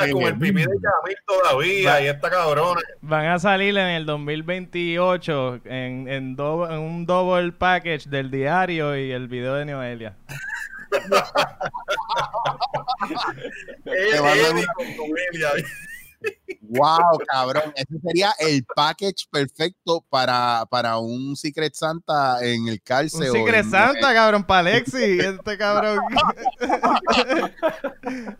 [SPEAKER 1] En
[SPEAKER 2] con
[SPEAKER 1] el
[SPEAKER 2] pipí de Yamil todavía y esta cabrona.
[SPEAKER 3] Van a salir en el 2028 en, en, do- en un double package del diario y el video de Noelia.
[SPEAKER 2] Él,
[SPEAKER 1] van a Wow, cabrón. Ese sería el package perfecto para, para un Secret Santa en el
[SPEAKER 3] Un
[SPEAKER 1] cárcel. o
[SPEAKER 3] Secret
[SPEAKER 1] en-
[SPEAKER 3] Santa, cabrón, para Alexi. Este cabrón.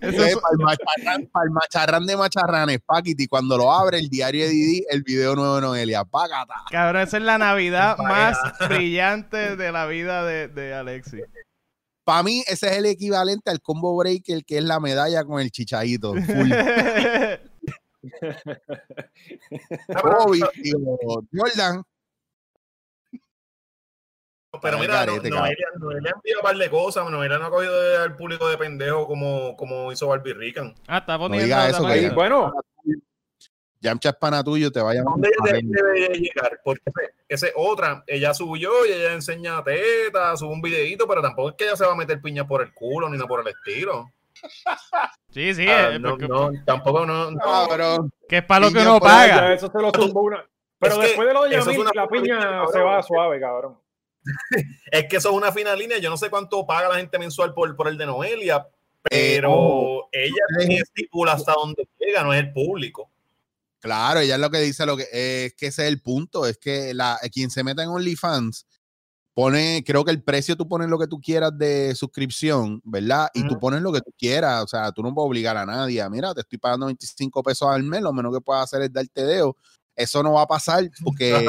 [SPEAKER 3] Eso
[SPEAKER 1] Eh,
[SPEAKER 3] es-
[SPEAKER 1] para, el macharrán, para el macharrán de macharranes, Paquiti, cuando lo abre el diario de Didi, el video nuevo de Noelia, págata.
[SPEAKER 3] cabrón, esa es la Navidad más brillante de la vida de, de Alexi.
[SPEAKER 1] Para mí, ese es el equivalente al combo breaker, que es la medalla con el chichadito. Full. Kobe, digo, Jordan.
[SPEAKER 2] Pero mira, no- Noelia, Noelia envía un par de cosas. Noelia no ha cogido al público de pendejo como, como hizo Barbie Rican.
[SPEAKER 3] ah, está poniendo.
[SPEAKER 1] diga eso, que
[SPEAKER 4] Bueno,
[SPEAKER 1] Yamcha es pana tuyo, te vaya a
[SPEAKER 2] ¿Dónde ella debe, llegar? Porque ese- ese es otra. Ella subió y ella enseña teta, sube un videito, pero tampoco es que ella se va a meter piña por el culo ni nada por el estilo.
[SPEAKER 3] Sí, sí,
[SPEAKER 2] Ah,
[SPEAKER 3] eh,
[SPEAKER 2] no,
[SPEAKER 3] porque-
[SPEAKER 2] no, tampoco no. no.
[SPEAKER 1] Cabrón.
[SPEAKER 3] que es para lo que uno paga.
[SPEAKER 4] eso se lo zumbó una. Pero
[SPEAKER 2] Es que
[SPEAKER 4] después de lo de
[SPEAKER 2] es
[SPEAKER 4] la piña se va suave, cabrón.
[SPEAKER 2] es que eso es una final línea. Yo no sé cuánto paga la gente mensual por, por el de Noelia,
[SPEAKER 1] Eh,
[SPEAKER 2] pero
[SPEAKER 1] ojo.
[SPEAKER 2] ella tiene estipula hasta donde llega, no es el público.
[SPEAKER 1] Claro, ella es lo que dice, lo que es que ese es el punto, es que la, quien se meta en OnlyFans pone, creo que el precio tú pones lo que tú quieras de suscripción, ¿verdad? Y tú pones lo que tú quieras, o sea, tú no puedes obligar a nadie, mira, te estoy pagando 25 pesos al mes, lo menos que puedas hacer es darte dedo. Eso no va a pasar porque.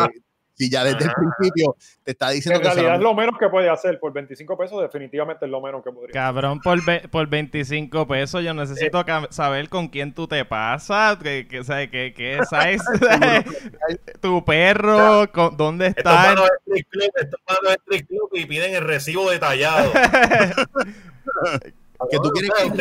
[SPEAKER 1] Si ya desde el principio te está diciendo
[SPEAKER 4] En
[SPEAKER 1] que
[SPEAKER 4] realidad es lo menos que puede hacer. Por 25 pesos, definitivamente es lo menos que podría.
[SPEAKER 3] Cabrón, por, por 25 pesos yo necesito ca- saber con quién tú te pasas, que, que, que, que size, tu perro, con- dónde
[SPEAKER 2] Estos
[SPEAKER 3] está.
[SPEAKER 2] estos manos de club y piden el recibo detallado.
[SPEAKER 1] que tú quieres que-.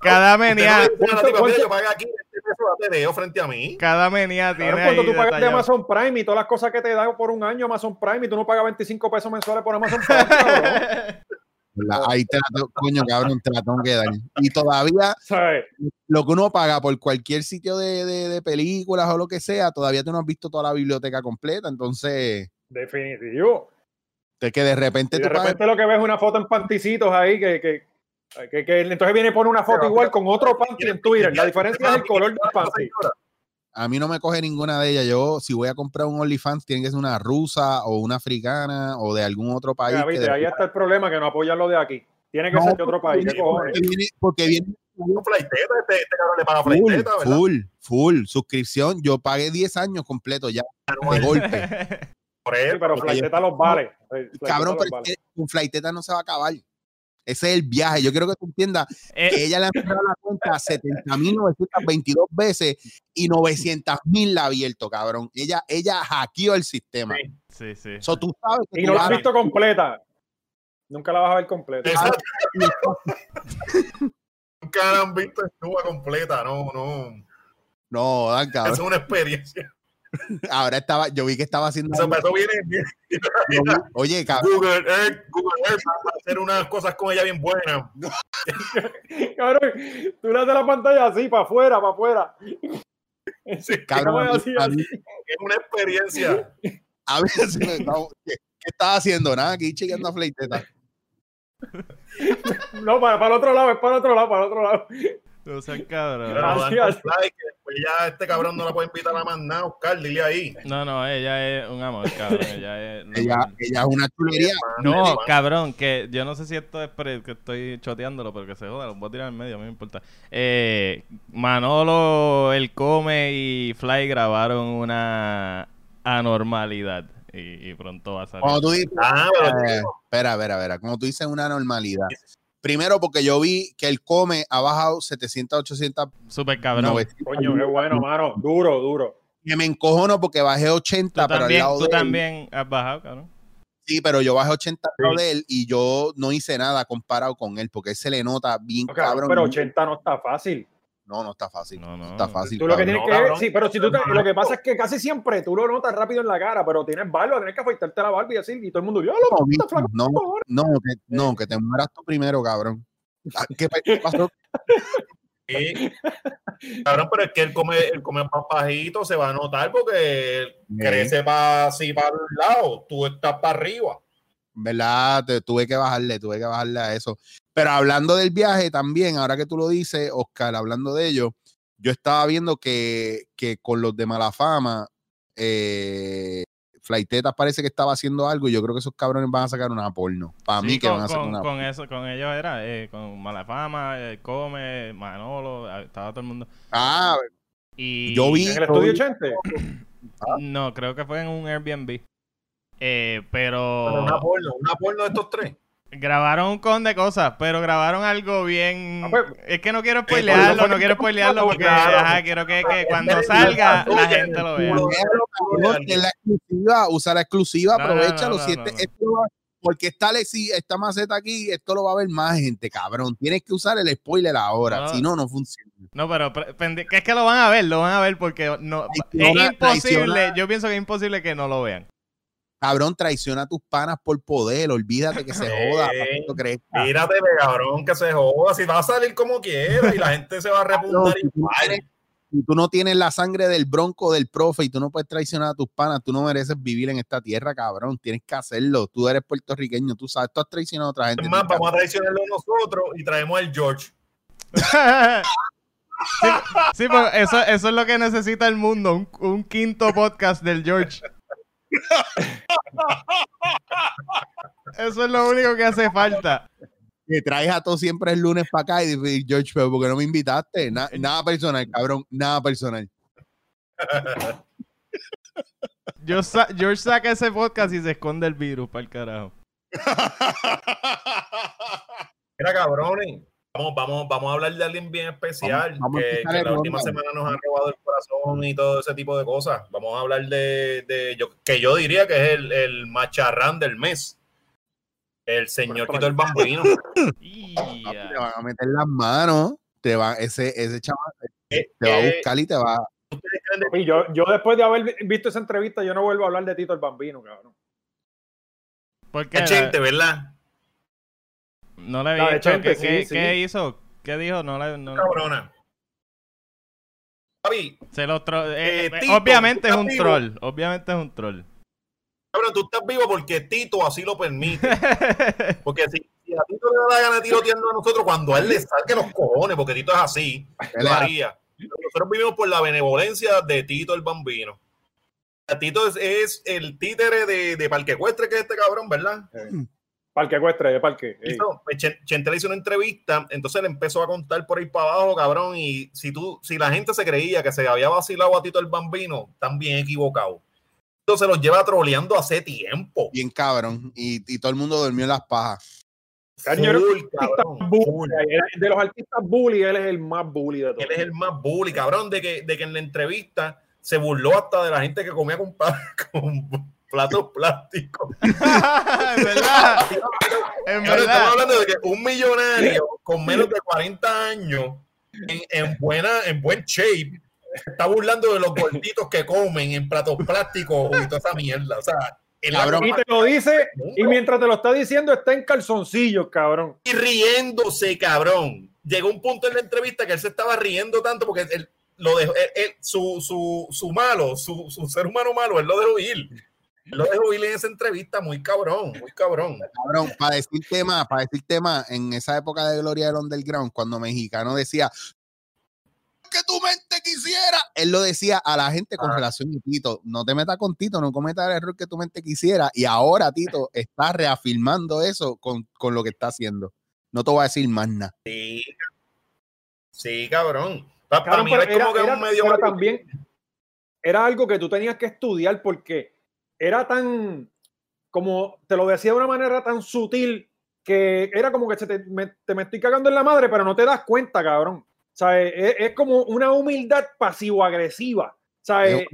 [SPEAKER 3] Cada
[SPEAKER 2] Usted no
[SPEAKER 3] menea,
[SPEAKER 2] le dice a la tipa,
[SPEAKER 4] ¿Cuánto-
[SPEAKER 2] "Mira, yo pagué aquí peso, date dedo frente a mí.
[SPEAKER 3] cada menea tiene
[SPEAKER 4] Claro, cuando
[SPEAKER 3] ahí
[SPEAKER 4] tú pagas de. Amazon Prime y todas las cosas que te dan por un año Amazon Prime y tú no pagas 25 pesos mensuales por Amazon Prime,
[SPEAKER 1] ahí te la tengo- coño, cabrón, te la tengo que dar. Y todavía
[SPEAKER 4] ¿Sabes?
[SPEAKER 1] lo que uno paga por cualquier sitio de, de- de películas o lo que sea, todavía tú no has visto toda la biblioteca completa, entonces
[SPEAKER 4] Definitivo.
[SPEAKER 1] De que de repente
[SPEAKER 4] Y
[SPEAKER 1] tú
[SPEAKER 4] de
[SPEAKER 1] pagas-
[SPEAKER 4] repente lo que ves es una foto en panticitos ahí que, que, que- que entonces viene y pone una foto igual con otro panty en Twitter. La diferencia es el color del panty.
[SPEAKER 1] a mí no me coge ninguna de ellas. Yo, si voy a comprar un OnlyFans, tiene que ser una rusa o una africana o de algún otro país.
[SPEAKER 4] Ya,
[SPEAKER 1] que
[SPEAKER 4] viste,
[SPEAKER 1] de-
[SPEAKER 4] ahí está el problema, que no apoyan lo de aquí. Tiene que
[SPEAKER 1] No,
[SPEAKER 4] ser de otro país. ¿Qué
[SPEAKER 1] porque viene, porque viene
[SPEAKER 2] Un flighteta, este, este cabrón le paga
[SPEAKER 1] full,
[SPEAKER 2] flighteta, ¿verdad?
[SPEAKER 1] full, full, suscripción. Yo pagué 10 años completo ya, de golpe.
[SPEAKER 2] Por
[SPEAKER 4] Sí,
[SPEAKER 2] él,
[SPEAKER 4] pero Flighteta los vale. Flighteta
[SPEAKER 1] Cabrón, pero
[SPEAKER 4] vale.
[SPEAKER 1] es que un flighteta no se va a acabar. Ese es el viaje. Yo quiero que tú entiendas
[SPEAKER 3] Eh,
[SPEAKER 1] que ella le ha cerrado la cuenta 70.922 veces y 900.000 la ha abierto, cabrón. Ella, ella hackeó el sistema.
[SPEAKER 2] Sí.
[SPEAKER 3] sí, sí.
[SPEAKER 1] So, tú sabes que
[SPEAKER 4] Y
[SPEAKER 1] tú
[SPEAKER 4] no la has visto completa. Nunca la vas a ver completa.
[SPEAKER 2] Nunca la han visto en completa, no, no.
[SPEAKER 1] No, Dan,
[SPEAKER 2] Eso
[SPEAKER 1] cabrón.
[SPEAKER 2] es una experiencia.
[SPEAKER 1] Ahora estaba, yo vi que estaba haciendo.
[SPEAKER 2] Eso, eso viene viene-
[SPEAKER 1] Oye, cabrón.
[SPEAKER 2] Google Earth, Google Earth va a hacer unas cosas con ella bien buenas.
[SPEAKER 4] Cabrón, tú le haces la pantalla así, para afuera, para afuera.
[SPEAKER 2] Sí,
[SPEAKER 1] Cabrón,
[SPEAKER 4] ¿Cómo
[SPEAKER 1] a
[SPEAKER 4] es así, así?
[SPEAKER 2] una experiencia.
[SPEAKER 1] A ver si me- no, ¿qué, qué estaba haciendo? Nada, aquí chequeando a Fleiteta.
[SPEAKER 4] No, para, para el otro lado, es para el otro lado, para el otro lado.
[SPEAKER 3] No seas cabrón.
[SPEAKER 4] Así.
[SPEAKER 2] like, después ya este cabrón no la puede invitar a más nada, Oscar, dile ahí.
[SPEAKER 3] No, no, ella es un amor, cabrón. Ella es.
[SPEAKER 1] Ella, es una chulería.
[SPEAKER 3] No, cabrón, que yo no sé si esto es pre- que estoy choteándolo, pero que se joda, lo voy a tirar en medio, a mí me importa. Eh, Manolo, El Come y Fly grabaron una anormalidad y, y pronto va a salir.
[SPEAKER 1] Cuando tú dices,
[SPEAKER 2] Ah,
[SPEAKER 1] eh, espera, espera, espera. Como tú dices, una normalidad. Primero, porque yo vi que el come ha bajado 700, 800,
[SPEAKER 3] Super cabrón.
[SPEAKER 1] 900.
[SPEAKER 4] Coño, qué bueno, mano. Duro, duro.
[SPEAKER 1] Que me encojono porque bajé 80,
[SPEAKER 3] Tú
[SPEAKER 1] pero al
[SPEAKER 3] también,
[SPEAKER 1] lado
[SPEAKER 3] tú
[SPEAKER 1] de él-
[SPEAKER 3] también has bajado, cabrón.
[SPEAKER 1] Sí, pero yo bajé 80 al lado de él y yo no hice nada comparado con él, porque él se le nota bien
[SPEAKER 4] cabrón. pero 80 no está fácil.
[SPEAKER 1] No, no está fácil.
[SPEAKER 3] No,
[SPEAKER 1] No,
[SPEAKER 3] no.
[SPEAKER 1] está fácil.
[SPEAKER 4] Tú lo que tienes
[SPEAKER 2] No,
[SPEAKER 4] que sí, pero si tú te- lo que pasa es que casi siempre tú lo notas rápido en la cara, pero tienes barba, tienes que afeitarte la barba y así, y todo el mundo, ya lo
[SPEAKER 1] No,
[SPEAKER 4] flaco,
[SPEAKER 1] no,
[SPEAKER 4] cojones".
[SPEAKER 1] no, que, no, que te mueras tú primero, cabrón. Ah, ¿Qué qué pasó?
[SPEAKER 2] sí. Cabrón, pero es que él come, él come más bajito, se va a notar porque él crece para así para un lado, tú estás para arriba.
[SPEAKER 1] ¿Verdad? Te- tuve que bajarle, tuve que bajarle a eso. Pero hablando del viaje también, ahora que tú lo dices, Oscar, hablando de ello, yo estaba viendo que, que con los de mala fama, eh, Flaitetas parece que estaba haciendo algo y yo creo que esos cabrones van a sacar una porno. Para
[SPEAKER 3] Sí,
[SPEAKER 1] mí que
[SPEAKER 3] con,
[SPEAKER 1] van a sacar
[SPEAKER 3] con-
[SPEAKER 1] una
[SPEAKER 3] con eso, con ellos era, eh, con Malafama, eh, Come, Manolo, estaba todo el mundo.
[SPEAKER 1] Ah,
[SPEAKER 3] Y
[SPEAKER 1] Yo vi-
[SPEAKER 4] En el estudio 80.
[SPEAKER 3] No, creo que fue en un Airbnb. Eh,
[SPEAKER 2] Pero
[SPEAKER 3] pero
[SPEAKER 2] una porno, una porno de estos tres.
[SPEAKER 3] grabaron un con de cosas, pero grabaron algo bien.
[SPEAKER 4] Ah, pues,
[SPEAKER 3] es que no quiero
[SPEAKER 2] pues,
[SPEAKER 3] spoilearlo, no quiero spoilearlo porque ajá, quiero que, que cuando salga la gente lo vea.
[SPEAKER 1] Que es la exclusiva, usa la exclusiva, este- va- porque esta, esta maceta aquí, esto lo va a ver más gente, cabrón. Tienes que usar el spoiler ahora,
[SPEAKER 3] No.
[SPEAKER 1] si no, no funciona.
[SPEAKER 3] No, pero es que lo van a ver, lo van a ver porque no
[SPEAKER 1] Traiciona-
[SPEAKER 3] es imposible,
[SPEAKER 1] traiciona.
[SPEAKER 3] yo pienso que es imposible que no lo vean.
[SPEAKER 1] Cabrón, traiciona a tus panas por poder, olvídate que se joda. Crezca.
[SPEAKER 2] Mírate, cabrón, que se joda. Si va a salir como quiera y la gente se va a repuntar igual.
[SPEAKER 1] tienes- si tú no tienes la sangre del bronco del profe y tú no puedes traicionar a tus panas, tú no mereces vivir en esta tierra, cabrón. Tienes que hacerlo. Tú eres puertorriqueño, tú sabes, tú has traicionado a otra gente.
[SPEAKER 2] Es más, vamos a traicionarlo nosotros y traemos al George.
[SPEAKER 3] sí, sí, pero eso, eso es lo que necesita el mundo, un, un quinto podcast del George. Eso es lo único que hace falta.
[SPEAKER 1] Que traes a todos siempre el lunes para acá y dices, George, pero ¿por qué no me invitaste? Na- nada personal, cabrón, nada personal.
[SPEAKER 3] Yo sa- George saca ese podcast y se esconde el virus para el carajo.
[SPEAKER 2] Mira, cabrones. Vamos, vamos, vamos a hablar de alguien bien especial
[SPEAKER 1] Vamos- vamos a
[SPEAKER 2] que, la última semana nos ha robado el corazón y todo ese tipo de cosas. Vamos a hablar de, de yo, que yo diría que es el, el macharrán del mes. El señor Tito el Bambino.
[SPEAKER 1] Te van a meter las manos, te va, ese, ese chaval
[SPEAKER 2] Eh,
[SPEAKER 1] te va a
[SPEAKER 2] eh,
[SPEAKER 1] buscar y te va.
[SPEAKER 2] ¿ustedes creen de-
[SPEAKER 4] Y yo, yo después de haber visto esa entrevista, yo no vuelvo a hablar de Tito el Bambino, cabrón.
[SPEAKER 3] ¿Por qué?
[SPEAKER 2] Chente, ¿verdad?
[SPEAKER 3] No le
[SPEAKER 4] La de
[SPEAKER 3] vi. ¿Qué,
[SPEAKER 4] Chente,
[SPEAKER 3] qué-
[SPEAKER 4] sí,
[SPEAKER 3] qué
[SPEAKER 4] sí.
[SPEAKER 3] hizo? ¿Qué dijo? No le, no-
[SPEAKER 2] Cabrona. Papi,
[SPEAKER 3] se lo tro- eh,
[SPEAKER 2] Eh,
[SPEAKER 3] eh,
[SPEAKER 2] Tito,
[SPEAKER 3] obviamente es
[SPEAKER 2] ¿tú
[SPEAKER 3] un troll. Obviamente es un troll.
[SPEAKER 2] cabrón, tú estás vivo porque Tito así lo permite. Porque si, si a Tito le da la gana tiroteando a nosotros, cuando a él le salga los cojones, porque Tito es así, lo haría. Nosotros vivimos por la benevolencia de Tito el Bambino. Tito es, es el títere de, de Parque Ecuestre, que es este cabrón, ¿verdad?
[SPEAKER 4] Parque ecuestre, de parque.
[SPEAKER 2] Hizo- pues, Chen- Chente le hizo una entrevista, entonces le empezó a contar por ahí para abajo, cabrón, y si tú, si la gente se creía que se había vacilado a Tito el Bambino, están bien equivocados. Entonces los lleva troleando hace tiempo.
[SPEAKER 1] bien cabrón y, y todo el mundo durmió en las pajas.
[SPEAKER 2] Full, cabrón,
[SPEAKER 4] bully, De los artistas bully, él es el más bully de todos.
[SPEAKER 2] Él es el más bully, cabrón, de que, de que en la entrevista se burló hasta de la gente que comía con, con platos plásticos.
[SPEAKER 3] en verdad. En
[SPEAKER 2] Ahora estamos
[SPEAKER 3] verdad.
[SPEAKER 2] hablando de que un millonario con menos de 40 años, en, en buena, en buen shape, se está burlando de los gorditos que comen en platos plásticos y toda esa mierda. O sea, el
[SPEAKER 1] Cabrón.
[SPEAKER 4] Y te lo dice, y mientras te lo está diciendo, está en calzoncillos, cabrón.
[SPEAKER 2] y riéndose, cabrón. Llegó un punto en la entrevista que él se estaba riendo tanto porque él, lo dejó, él- él- su, su, su malo, su, su ser humano malo, él lo dejó ir. Lo dejó ir en esa entrevista, muy cabrón, muy cabrón.
[SPEAKER 1] Cabrón, para decir tema, para decir tema, en esa época de gloria del underground, cuando mexicano decía que tu mente quisiera, él lo decía a la gente con
[SPEAKER 2] Ah.
[SPEAKER 1] relación a Tito, no te metas con Tito, no cometas el error que tu mente quisiera, y ahora Tito está reafirmando eso con, con lo que está haciendo. No te voy a decir más nada.
[SPEAKER 2] Sí, sí cabrón. Pa- Para
[SPEAKER 4] Cabrón,
[SPEAKER 2] mí es como que
[SPEAKER 4] era-
[SPEAKER 2] un medio
[SPEAKER 4] pero también era algo que tú tenías que estudiar porque era tan, como te lo decía de una manera tan sutil que era como que se te, me, te me estoy cagando en la madre, pero no te das cuenta, cabrón. O sea, es, es como una humildad pasivo-agresiva. O sea,
[SPEAKER 1] Es-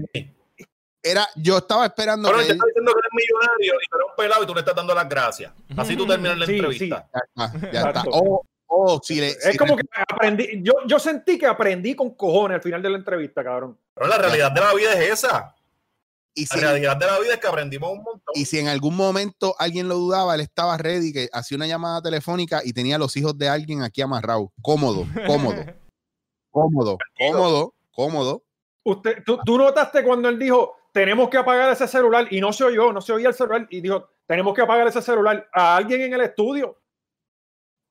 [SPEAKER 1] Era, yo estaba esperando
[SPEAKER 2] Cabrón,
[SPEAKER 1] que
[SPEAKER 2] te
[SPEAKER 1] él-
[SPEAKER 2] está diciendo que eres millonario y tú eres un pelado y tú le estás dando las gracias. Así tú terminas la
[SPEAKER 4] Sí,
[SPEAKER 2] entrevista.
[SPEAKER 1] ya está, ya está.
[SPEAKER 4] Exacto.
[SPEAKER 1] O, o si le,
[SPEAKER 4] es
[SPEAKER 1] si
[SPEAKER 4] como
[SPEAKER 1] le-
[SPEAKER 4] que aprendí, yo, yo sentí que aprendí con cojones al final de la entrevista, cabrón.
[SPEAKER 2] Pero la realidad de la vida es esa.
[SPEAKER 1] Y
[SPEAKER 2] La
[SPEAKER 1] si-
[SPEAKER 2] realidad de la vida es que aprendimos un montón.
[SPEAKER 1] Y si en algún momento alguien lo dudaba, él estaba ready, que hacía una llamada telefónica y tenía los hijos de alguien aquí amarrados. Cómodo, cómodo, cómodo, cómodo, cómodo.
[SPEAKER 4] Usted, tú, tú notaste cuando él dijo, tenemos que apagar ese celular, y no se oyó, no se oía el celular, y dijo, tenemos que apagar ese celular a alguien en el estudio.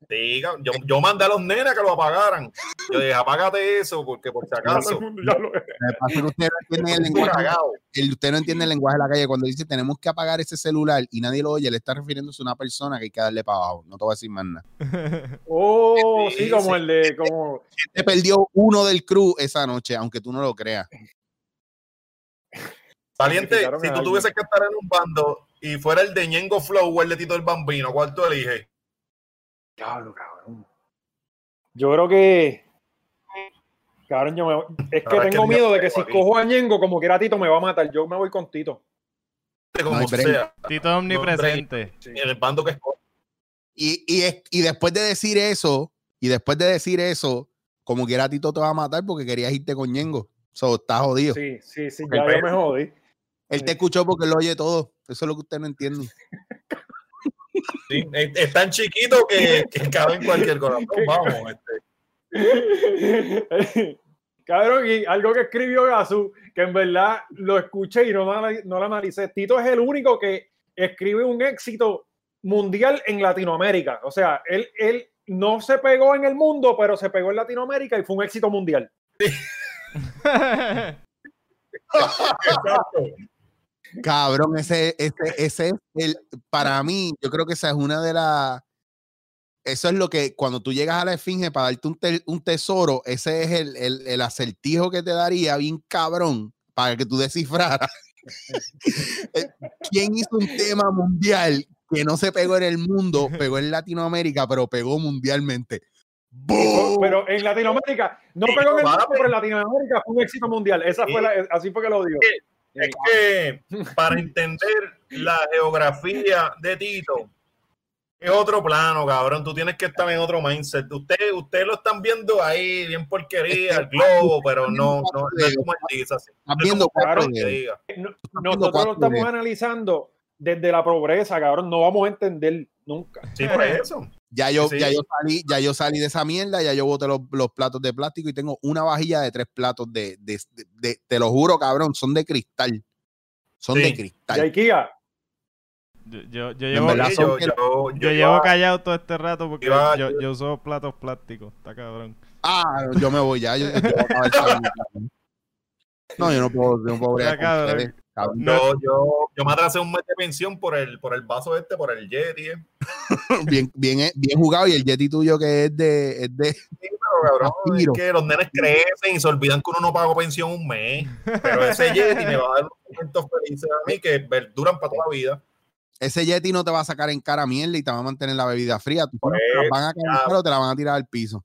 [SPEAKER 2] Sí, cabrón. yo, yo mandé a los nenes que lo apagaran. Yo dije, apágate eso, porque por si acaso.
[SPEAKER 4] el mundo ya lo-
[SPEAKER 1] Lo que pasa es que usted no entiende el lenguaje, el- usted no entiende el lenguaje de la calle. Cuando dice tenemos que apagar ese celular y nadie lo oye, le está refiriéndose a una persona que hay que darle para abajo. No te voy a decir más nada.
[SPEAKER 4] Oh,
[SPEAKER 2] Sí,
[SPEAKER 4] sí, como el de, como,
[SPEAKER 1] Te perdió uno del crew esa noche, aunque tú no lo creas.
[SPEAKER 2] Valiente, si tú tuvieses que estar en un bando y fuera el de Ñengo Flow o el de Tito el Bambino, ¿cuál tú eliges?
[SPEAKER 4] Diablo, cabrón. Yo creo que, cabrón, yo me, es que
[SPEAKER 2] Ahora es que
[SPEAKER 4] tengo miedo de que si
[SPEAKER 2] aquí.
[SPEAKER 4] cojo a Ñengo, como quiera Tito me va a matar, yo me voy con Tito.
[SPEAKER 2] Como sea,
[SPEAKER 3] Tito omnipresente.
[SPEAKER 2] en el bando que.
[SPEAKER 1] Y, y, es- y después de decir eso, y después de decir eso, como quiera Tito te va a matar porque querías irte con Ñengo. So, estás jodido.
[SPEAKER 4] Sí, sí, sí, ya yo me jodí.
[SPEAKER 1] Él te escuchó porque él lo oye todo. Eso es lo que usted no entiende.
[SPEAKER 2] Sí, es, es tan chiquito que, que cabe en cualquier corazón. Vamos, este.
[SPEAKER 4] Cabrón, y algo que escribió Gasu, que en verdad lo escuché y no, no lo analicé. Tito es el único que escribe un éxito mundial en Latinoamérica. O sea, él, él no se pegó en el mundo, pero se pegó en Latinoamérica y fue un éxito mundial.
[SPEAKER 1] Cabrón, ese, ese, ese es el, para mí, yo creo que esa es una de las, eso es lo que cuando tú llegas a la esfinge para darte un, un tesoro, ese es el, el, el, acertijo que te daría bien cabrón para que tú descifraras. Eh, ¿Quién hizo un tema mundial que no se pegó en el mundo, pegó en Latinoamérica, pero pegó mundialmente?
[SPEAKER 4] Pero en Latinoamérica, no pegó en el mundo, pero en Latinoamérica fue un éxito mundial. Esa fue la, así fue que lo digo.
[SPEAKER 2] Es que para entender la geografía de Tito, es otro plano, cabrón. Tú tienes que estar en otro mindset. Ustedes usted lo están viendo ahí, bien porquería, el globo, pero no, no, es como él dice así.
[SPEAKER 1] viendo
[SPEAKER 4] Nosotros lo estamos analizando desde la pobreza, cabrón. No vamos a entender nunca.
[SPEAKER 2] Sí, por eso.
[SPEAKER 1] Ya yo, ya yo salí, ya yo salí de esa mierda, ya yo boté los, los, platos de plástico y tengo una vajilla de tres platos de, de, de, te lo juro, cabrón, son de cristal. Son de cristal.
[SPEAKER 4] ¿Y Ikea?
[SPEAKER 3] Yo, yo, yo, llevo, yo, yo, yo, llevo callado todo este rato porque yo, yo, uso platos plásticos. Está cabrón.
[SPEAKER 1] Ah, yo me voy ya. no, yo no puedo, yo no puedo
[SPEAKER 2] no, yo, yo me atrasé un mes de pensión por el, por el vaso este, por el Yeti. Eh.
[SPEAKER 1] bien, bien, eh, bien jugado. Y el Yeti tuyo que es de. Es de
[SPEAKER 2] sí, pero cabrón, es que los nenes crecen y se olvidan que uno no pagó pensión un mes. Pero ese Yeti me va a dar unos momentos felices a mí que duran para toda la vida.
[SPEAKER 1] Ese Yeti no te va a sacar en cara mierda y te va a mantener la bebida fría. Tú te la van a caer o te la van a tirar al piso.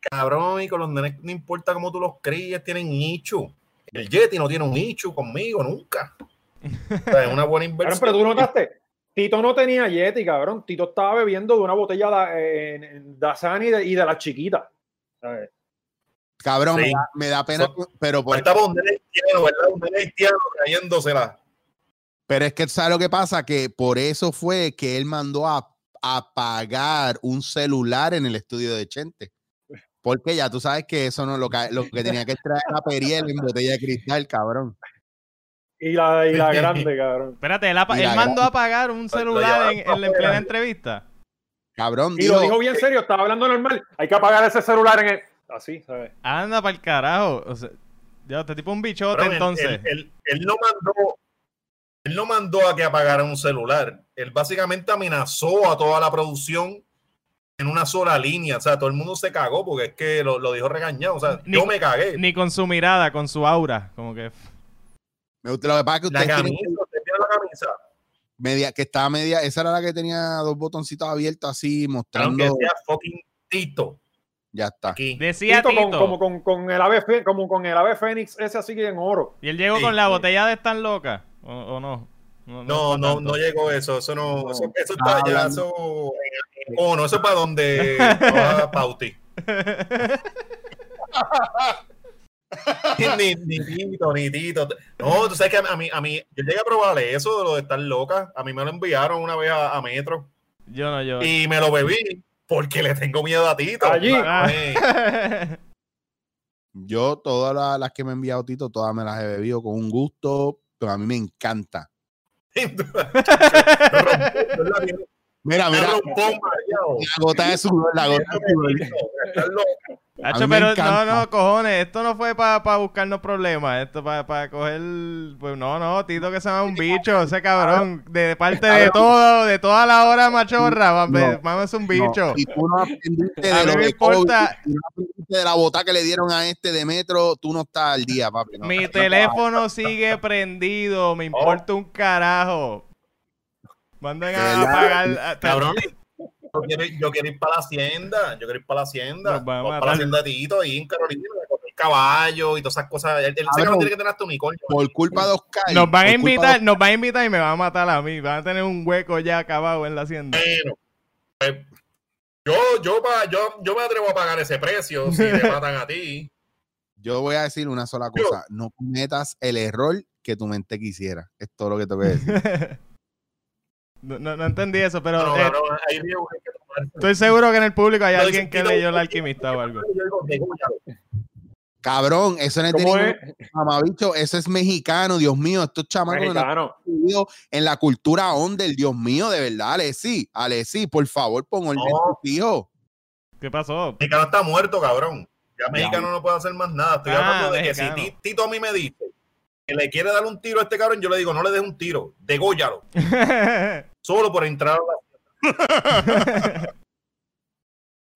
[SPEAKER 2] Cabrón, y con los nenes no importa cómo tú los críes, tienen nicho. El Yeti no tiene un nicho conmigo nunca. es una buena inversión.
[SPEAKER 4] pero tú notaste, Tito no tenía Yeti, cabrón. Tito estaba bebiendo de una botella de, de, y de, y de la chiquita.
[SPEAKER 1] Cabrón, me, da, pena, pero por
[SPEAKER 2] Estaba un haitiano, ¿verdad? Un haitiano trayéndosela.
[SPEAKER 1] Pero es que, ¿sabes lo que pasa? Que por eso fue que él mandó a apagar un celular en el estudio de Chente. Porque ya tú sabes que eso no lo que, lo que tenía que traer la Periel en botella de cristal, cabrón.
[SPEAKER 4] Y la, y la grande, cabrón.
[SPEAKER 3] Espérate, él, mandó a apagar un celular en, en, la plena entrevista.
[SPEAKER 1] Cabrón,
[SPEAKER 4] Y lo dijo bien serio, estaba hablando normal. Hay que apagar ese celular en el. Así, ¿sabes?
[SPEAKER 3] Anda para el carajo. O sea, ya, este tipo un bichote entonces.
[SPEAKER 2] Él, él, no mandó. Él no mandó a que apagara un celular. Él básicamente amenazó a toda la producción en una sola línea. O sea, todo el mundo se cagó porque es que lo, lo dijo regañado. O sea, yo me cagué.
[SPEAKER 3] Ni con su mirada, con su aura. Como que.
[SPEAKER 1] Me gusta lo que pasa que
[SPEAKER 2] usted. La camisa, usted tiene la camisa.
[SPEAKER 1] Media, que estaba media, esa era la que tenía dos botoncitos abiertos así, mostrando. Que
[SPEAKER 2] decía fucking Tito.
[SPEAKER 1] Ya está.
[SPEAKER 3] Aquí. Decía Tito,
[SPEAKER 4] Tito. Como, con, con, el ave, como con el ave Fénix, ese así que en oro.
[SPEAKER 3] Y él llegó con la botella de Tan Loca, ¿o, o no?
[SPEAKER 2] No, no, no, llegó eso. Eso no, eso, eso está ya, eso. Oh, no, eso es para donde va Pauti. ni, ni Tito, ni Tito. No, tú sabes que a mí, a mí, yo llegué a probarle eso de lo de estar loca. A mí me lo enviaron una vez a, Metro.
[SPEAKER 3] Yo no, yo.
[SPEAKER 2] Y me lo bebí porque le tengo miedo a Tito.
[SPEAKER 4] Allí.
[SPEAKER 1] Yo, todas las que me ha enviado Tito, todas me las he bebido con un gusto, pero a mí me encanta. Mira, mira. La gota de sudor, la gota de sudor.
[SPEAKER 3] Hacho, pero no, no, cojones, esto no fue para pa buscarnos problemas, esto para pa coger, pues no, no, Tito que se llama un bicho, ese cabrón, de parte de todo, de toda la hora machorra, no, es un bicho.
[SPEAKER 1] Y tú no aprendiste de lo de importa, no aprendiste de la bota que le dieron a este de metro, tú no estás al día, papi.
[SPEAKER 3] Mi teléfono sigue prendido, me importa un carajo. Manden a apagar.
[SPEAKER 2] Cabrón, yo quiero, yo quiero, ir para la hacienda, yo quiero ir para la hacienda, para la hacienda de Tito, ahí en Carolina, con el caballo y todas esas cosas. Él, él que no tiene que tener hasta unicornio.
[SPEAKER 1] Por culpa de Oscar.
[SPEAKER 3] Nos van a invitar, nos van a invitar y me van a matar a mí. Van a tener un hueco ya acabado en la hacienda.
[SPEAKER 2] Bueno, pues, yo, yo, yo, yo me atrevo a pagar ese precio si te matan a ti.
[SPEAKER 1] Yo voy a decir una sola cosa, no cometas el error que tu mente quisiera. Es todo lo que te voy a decir.
[SPEAKER 3] No, no, entendí eso, pero. Eh, estoy seguro que en el público hay alguien que leyó El Alquimista o algo.
[SPEAKER 1] Cabrón, eso no es de eso es mexicano, Dios mío, estos chamacos no
[SPEAKER 4] Mexicano.
[SPEAKER 1] en la cultura under, Dios mío, de verdad, Alessi, Alessi, por favor, pon orden en
[SPEAKER 2] No.
[SPEAKER 1] tus hijos.
[SPEAKER 3] ¿Qué pasó?
[SPEAKER 2] Mexicano está muerto, cabrón. Ya Mexicano no puede hacer más nada. Estoy
[SPEAKER 3] Ah,
[SPEAKER 2] hablando de
[SPEAKER 3] mexicano.
[SPEAKER 2] que si Ti- Tito a mí me dice que le quiere dar un tiro a este cabrón, yo le digo, no le des un tiro, dególlalo. Solo por entrar a la...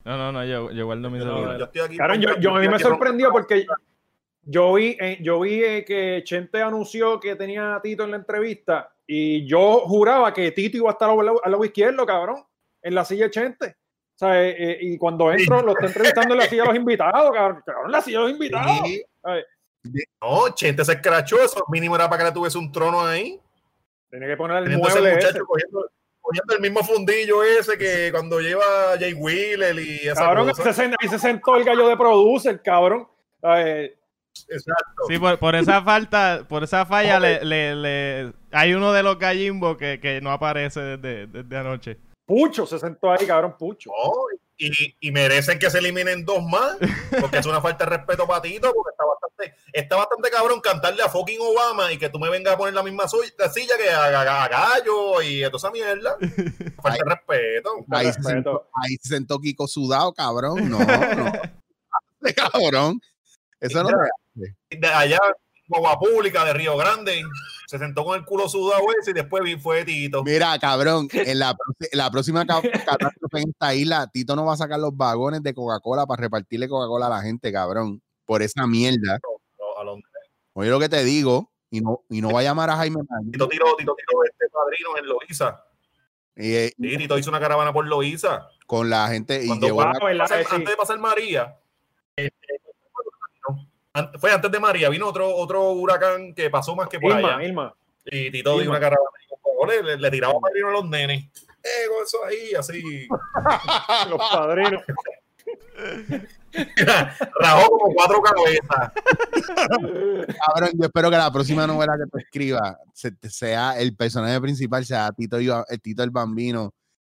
[SPEAKER 3] no, no, no, yo, yo guardo mi
[SPEAKER 2] Yo,
[SPEAKER 3] celular.
[SPEAKER 2] yo estoy aquí.
[SPEAKER 4] Cabrón, yo, yo- a mí me sorprendió porque yo vi, eh, yo vi eh, que Chente anunció que tenía a Tito en la entrevista y yo juraba que Tito iba a estar al lado, al lado izquierdo, cabrón, en la silla de Chente. O sea, eh, eh, y cuando entro, lo está entrevistando en la silla de los invitados, cabrón, cabrón, en la silla de los invitados.
[SPEAKER 2] Sí. No, Chente se escrachó, eso mínimo era para que le tuviese un trono ahí.
[SPEAKER 4] Tenía que poner el
[SPEAKER 2] ese
[SPEAKER 4] mueble ese.
[SPEAKER 2] muchacho cogiendo, cogiendo el mismo fundillo ese que cuando lleva Jay Wheeler y esa
[SPEAKER 4] Cabrón,
[SPEAKER 2] cosa.
[SPEAKER 4] se sen- ahí se sentó el gallo de producer, cabrón. Ay,
[SPEAKER 2] Exacto.
[SPEAKER 3] Sí, por, por esa falta, por esa falla, le, le, le- hay uno de los gallimbos que, que no aparece desde, desde anoche.
[SPEAKER 4] Pucho se sentó ahí, cabrón, Pucho.
[SPEAKER 2] No, y, y merecen que se eliminen dos más, porque es una falta de respeto para Tito, porque está bastante, está bastante cabrón cantarle a fucking Obama y que tú me vengas a poner la misma la silla que a, a- a Gallo y toda esa mierda. Falta de respeto.
[SPEAKER 1] Ahí se, sentó, ahí se sentó Kiko sudado, cabrón. No, no. cabrón. Eso no.
[SPEAKER 2] De allá, Guagua Pública de Río Grande, se sentó con el culo sudado ese y después vi- fue Tito.
[SPEAKER 1] Mira, cabrón, en la, próxima ca- catástrofe en esta isla, Tito no va a sacar los vagones de Coca-Cola para repartirle Coca-Cola a la gente, cabrón. Por esa mierda. Oye lo que te digo, y no, y no va a llamar a Jaime.
[SPEAKER 2] Tito tiró, Tito tiró este padrino en Loiza.
[SPEAKER 1] Y, eh,
[SPEAKER 2] Sí, Tito hizo una caravana por Loiza.
[SPEAKER 1] con la gente y
[SPEAKER 2] Cuando
[SPEAKER 1] llevó
[SPEAKER 2] fue
[SPEAKER 1] la-
[SPEAKER 2] antes de pasar María, este, fue antes de María, vino otro, otro huracán que pasó más que por
[SPEAKER 4] Irma,
[SPEAKER 2] allá.
[SPEAKER 4] Irma.
[SPEAKER 2] Y Tito dio una caravana y con favor, le, le tiraba padrino a los nenes. Eh, con eso ahí, así.
[SPEAKER 4] Los padrinos.
[SPEAKER 2] Rajó como cuatro cabezas.
[SPEAKER 1] Cabrón, yo espero que la próxima novela que tú escribas se- sea el personaje principal, sea Tito, el Tito el Bambino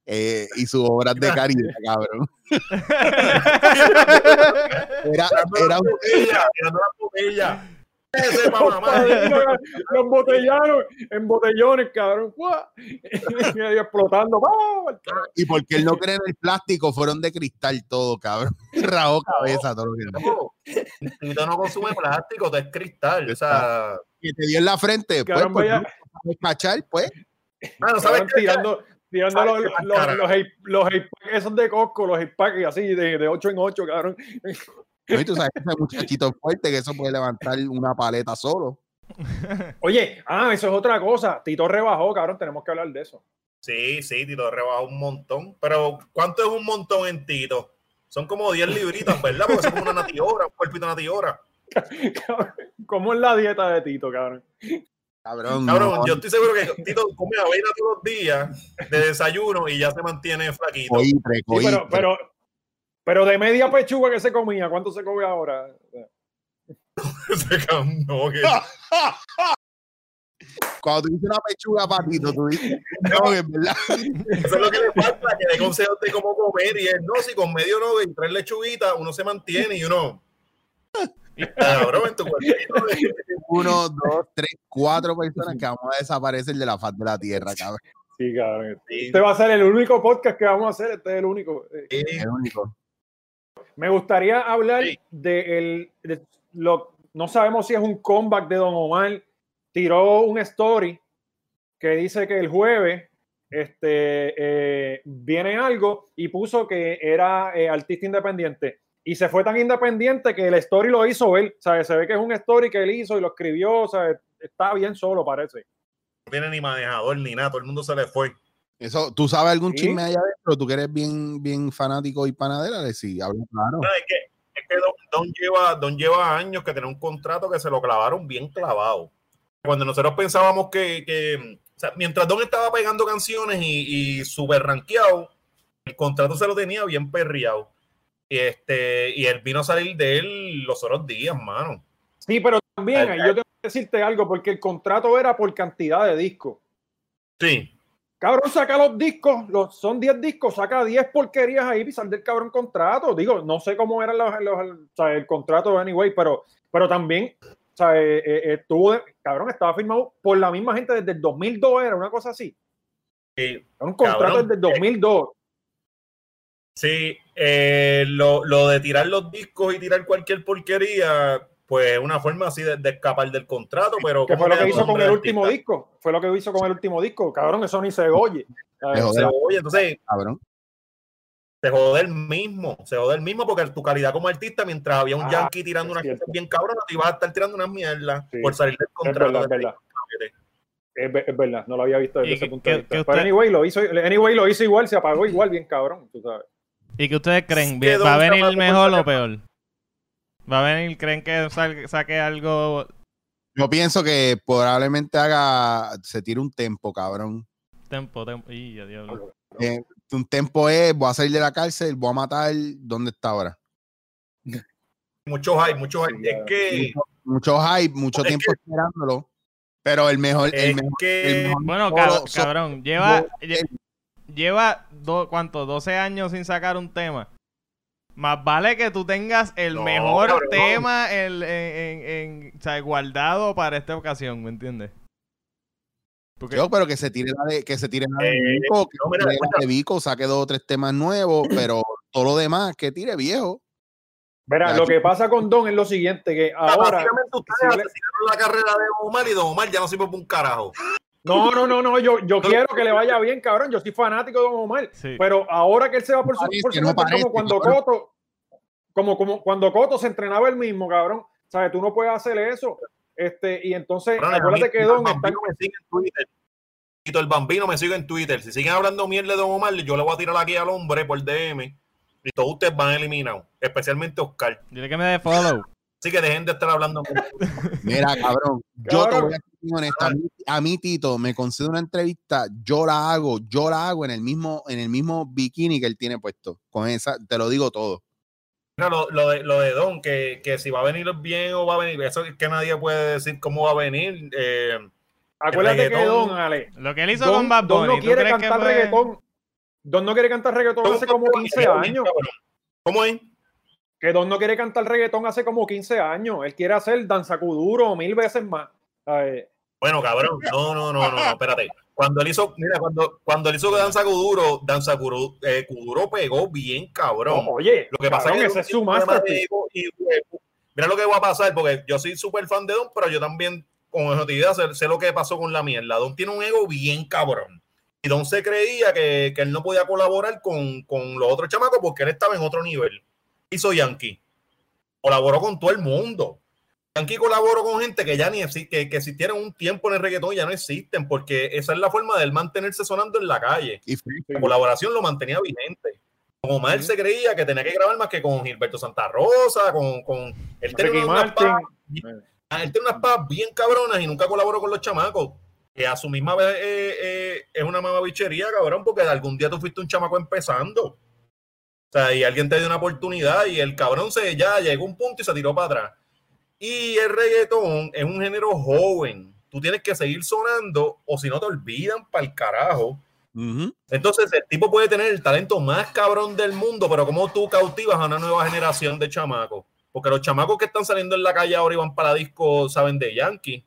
[SPEAKER 1] eh, y sus obras de caridad, cabrón. Era, era un-
[SPEAKER 2] botella. Ese mamá.
[SPEAKER 4] padrinos, los botellanos, en botellones, cabrón. Y explotando.
[SPEAKER 1] Y porque él no cree en el plástico, fueron de cristal todo, cabrón. Rajó cabeza, todo lo que
[SPEAKER 2] No, Tito no consume plástico, todo es cristal. O sea,
[SPEAKER 1] que te dio en la frente, pues, pues, cachar, pues.
[SPEAKER 2] ah, no sabes
[SPEAKER 4] tirando, tirando
[SPEAKER 2] ¿Sabes
[SPEAKER 4] los, los, los, esos de Costco, los eight pack así de, de 8 en 8, cabrón.
[SPEAKER 1] No, y tú sabes que ese muchachito fuerte que eso puede levantar una paleta solo.
[SPEAKER 4] Oye, ah, eso es otra cosa. Tito rebajó, cabrón, tenemos que hablar de eso.
[SPEAKER 2] Sí, sí, Tito rebajó un montón. Pero, ¿cuánto es un montón en Tito? Son como 10 libritas, ¿verdad? Porque son como una natiora, un cuerpito natiora.
[SPEAKER 4] ¿Cómo es la dieta de Tito, cabrón?
[SPEAKER 1] Cabrón,
[SPEAKER 2] Cabrón,
[SPEAKER 1] no.
[SPEAKER 2] yo estoy seguro que Tito come avena todos los días de desayuno y ya se mantiene flaquito.
[SPEAKER 1] Coitre,
[SPEAKER 4] Sí,
[SPEAKER 1] coitre.
[SPEAKER 4] pero, pero, pero de media pechuga que se comía, ¿cuánto se come ahora?
[SPEAKER 2] Cabrón, no, que-
[SPEAKER 1] Cuando tú dices una pechuga, patito, tú dices, no, es verdad.
[SPEAKER 2] Eso es lo que le falta, que dé consejos de cómo comer. Y es, no, si con medio no, y tres lechuguitas, uno se mantiene y uno. Cabrón, en tu cuerpito de-
[SPEAKER 1] Uno, dos, tres, cuatro personas que vamos a desaparecer de la faz de la tierra, cabrón.
[SPEAKER 4] Sí, cabrón.
[SPEAKER 2] Sí,
[SPEAKER 4] Este va a ser el único podcast que vamos a hacer, este es el único. Eh,
[SPEAKER 2] sí.
[SPEAKER 1] El único.
[SPEAKER 4] Me gustaría hablar
[SPEAKER 2] Sí.
[SPEAKER 4] de, el, de lo, no sabemos si es un comeback de Don Omar. Tiró un story que dice que el jueves este, eh, viene algo y puso que era eh, artista independiente. Y se fue tan independiente que el story lo hizo él. ¿sabes? Se ve que es un story que él hizo y lo escribió. ¿sabes? Está bien solo, parece.
[SPEAKER 2] No tiene ni manejador ni nada, todo el mundo se le fue.
[SPEAKER 1] Eso, ¿Tú sabes algún
[SPEAKER 4] Sí.
[SPEAKER 1] chisme allá adentro? ¿Tú que eres bien, bien fanático y panadera? De sí, habla claro.
[SPEAKER 2] No, es que, es que Don, Don lleva, Don lleva años que tiene un contrato que se lo clavaron bien clavado. Cuando nosotros pensábamos que, que- o sea, mientras Don estaba pegando canciones y, y súper rankeado, el contrato se lo tenía bien perreado. Y, este, y él vino a salir de él los otros días, mano.
[SPEAKER 4] Sí, pero también yo tengo que decirte algo porque el contrato era por cantidad de discos.
[SPEAKER 2] Sí,
[SPEAKER 4] Cabrón, saca los discos, los, son 10 discos, saca 10 porquerías ahí y sal del cabrón contrato. Digo, no sé cómo era los, el contrato anyway, pero, pero también, o sea, eh, eh, estuvo, cabrón, estaba firmado por la misma gente desde el 2002, era una cosa así.
[SPEAKER 2] Sí,
[SPEAKER 4] Era un contrato
[SPEAKER 2] Cabrón,
[SPEAKER 4] desde el 2002.
[SPEAKER 2] Sí, eh, lo, lo de tirar los discos y tirar cualquier porquería, pues es una forma así de, de escapar del contrato, pero...
[SPEAKER 4] Que
[SPEAKER 2] ¿cómo
[SPEAKER 4] fue lo que hizo con el último
[SPEAKER 2] artista?
[SPEAKER 4] disco. Fue lo que hizo con el último disco. Cabrón, eso ni se oye.
[SPEAKER 2] Se oye, entonces
[SPEAKER 1] cabrón.
[SPEAKER 2] se jode el mismo, se jode el mismo porque tu calidad como artista, mientras había un
[SPEAKER 4] Ah,
[SPEAKER 2] yankee tirando
[SPEAKER 4] cierto.
[SPEAKER 2] cosas bien cabronas, te ibas a estar tirando unas mierdas
[SPEAKER 4] Sí,
[SPEAKER 2] por salir del
[SPEAKER 4] Es
[SPEAKER 2] contrato.
[SPEAKER 4] verdad, es
[SPEAKER 2] de-
[SPEAKER 4] verdad. Es, ve- es verdad, no lo había visto desde
[SPEAKER 3] ¿Y
[SPEAKER 4] ese punto de vista. Pero anyway lo, hizo, anyway, lo hizo igual, se apagó igual, bien cabrón, tú sabes.
[SPEAKER 3] ¿Y qué ustedes creen?
[SPEAKER 2] ¿Qué
[SPEAKER 3] ¿Va a venir mejor o peor? ¿Va a venir, creen que saque algo
[SPEAKER 1] Yo pienso que probablemente haga, se tire un tempo, cabrón.
[SPEAKER 3] tempo, tempo? Y diablo.
[SPEAKER 1] Eh, un tempo es, voy a salir de la cárcel, voy a matar, ¿dónde está ahora?
[SPEAKER 2] Muchos hay, muchos hay.
[SPEAKER 4] Sí,
[SPEAKER 2] Es que,
[SPEAKER 1] Mucho hype, mucho
[SPEAKER 2] Es
[SPEAKER 1] tiempo esperándolo. Pero el mejor, el
[SPEAKER 2] es
[SPEAKER 1] mejor, el
[SPEAKER 2] que
[SPEAKER 1] mejor
[SPEAKER 3] Bueno,
[SPEAKER 1] so-
[SPEAKER 3] cabrón, lleva, lleva do- ¿cuánto? 12 años sin sacar un tema. Más vale que tú tengas el
[SPEAKER 2] No,
[SPEAKER 3] mejor
[SPEAKER 2] cabrón.
[SPEAKER 3] tema en, en- en- en- o sea, guardado para esta ocasión, ¿me entiendes? Porque
[SPEAKER 1] Yo, pero que se tire la de, que se tire la de
[SPEAKER 2] Eh,
[SPEAKER 1] Vico, que
[SPEAKER 2] no, mira,
[SPEAKER 1] tire la de Vico, saque dos o tres temas nuevos, pero todo lo demás que tire viejo.
[SPEAKER 4] Verá, lo que pasa con Don es lo siguiente, que ahora...
[SPEAKER 2] básicamente ustedes
[SPEAKER 4] si le-
[SPEAKER 2] asesinaron la carrera de Omar y Don Omar ya no sirve para un carajo.
[SPEAKER 4] No, no, no, no, yo, yo quiero que le vaya bien, cabrón, yo soy fanático de Don Omar,
[SPEAKER 3] sí.
[SPEAKER 4] pero ahora que él se va por su,
[SPEAKER 1] Parece,
[SPEAKER 4] por su
[SPEAKER 1] no parece,
[SPEAKER 4] como cuando
[SPEAKER 1] cabrón.
[SPEAKER 4] Coto, como, como cuando Coto se entrenaba él mismo, cabrón, ¿sabes? Tú no puedes hacer eso, este, y entonces,
[SPEAKER 2] a
[SPEAKER 4] acuérdate
[SPEAKER 2] mí,
[SPEAKER 4] que
[SPEAKER 2] el
[SPEAKER 4] Don está...
[SPEAKER 2] me sigue en Twitter. Tito el bambino me sigue en Twitter. Si siguen hablando mierda de Don Omar, yo le voy a tirar aquí al hombre por DM y todos ustedes van eliminados, especialmente Oscar.
[SPEAKER 3] Dile que me dé follow.
[SPEAKER 2] Así que dejen de estar hablando.
[SPEAKER 1] Mira, cabrón, yo te voy a ser bien honesto. A mí, a mí, Tito, me concede una entrevista, yo la hago, yo la hago en el mismo, en el mismo bikini que él tiene puesto. Con esa, te lo digo todo.
[SPEAKER 2] Mira, lo, lo de, lo de Don, que, que si va a venir bien o va a venir, eso es que nadie puede decir cómo va a venir. Eh,
[SPEAKER 4] Acuérdate que Don, Ale,
[SPEAKER 3] Lo que él hizo
[SPEAKER 4] Don,
[SPEAKER 3] con Bad
[SPEAKER 4] Don
[SPEAKER 3] Bunny,
[SPEAKER 4] no
[SPEAKER 3] ¿tú
[SPEAKER 4] quiere cantar
[SPEAKER 3] fue-
[SPEAKER 4] reggaetón. Don no quiere cantar reggaetón hace como 15 años.
[SPEAKER 2] ¿Cómo es?
[SPEAKER 4] Que Don no quiere cantar reggaetón hace como 15 años. Él quiere hacer danzacuduro mil veces más.
[SPEAKER 2] Bueno, cabrón, no, no, no, no, no, espérate. Cuando él hizo, mira, cuando, cuando él hizo Danza Kuduro, Danza Kuduro, eh, pegó bien, cabrón.
[SPEAKER 4] Oye,
[SPEAKER 2] Lo que pasa es que
[SPEAKER 4] ese es.
[SPEAKER 2] Mira lo que va a pasar, porque yo soy súper fan de Don, pero yo también, con objetividad, sé, lo que pasó con la mierda. Don tiene un ego bien cabrón. Y Don se creía que, que él no podía colaborar con, con los otros chamacos porque él estaba en otro nivel. Hizo Yankee. Colaboró con todo el mundo. Yankee colaboró con gente que ya ni que, que existieron un tiempo en el reggaetón y ya no existen, porque esa es la forma de él mantenerse sonando en la calle
[SPEAKER 1] Y
[SPEAKER 2] la colaboración lo mantenía vigente. Como Omar se creía que tenía que grabar más que con Gilberto Santa Rosa, con, con él tenía
[SPEAKER 4] Ricky
[SPEAKER 2] unas papas bien- él tenía unas papas bien cabronas y nunca colaboró con los chamacos. Que a su misma vez eh, eh, es una mamabichería, cabrón, porque algún día tú fuiste un chamaco empezando. O sea, y alguien te dio una oportunidad y el cabrón se ya llegó a un punto y se tiró para atrás. Y el reggaetón es un género joven. Tú tienes que seguir sonando o si no te olvidan para el carajo. Entonces, el tipo puede tener el talento más cabrón del mundo, pero ¿cómo tú cautivas a una nueva generación de chamacos? Porque los chamacos que están saliendo en la calle ahora y van para disco saben de Yankee,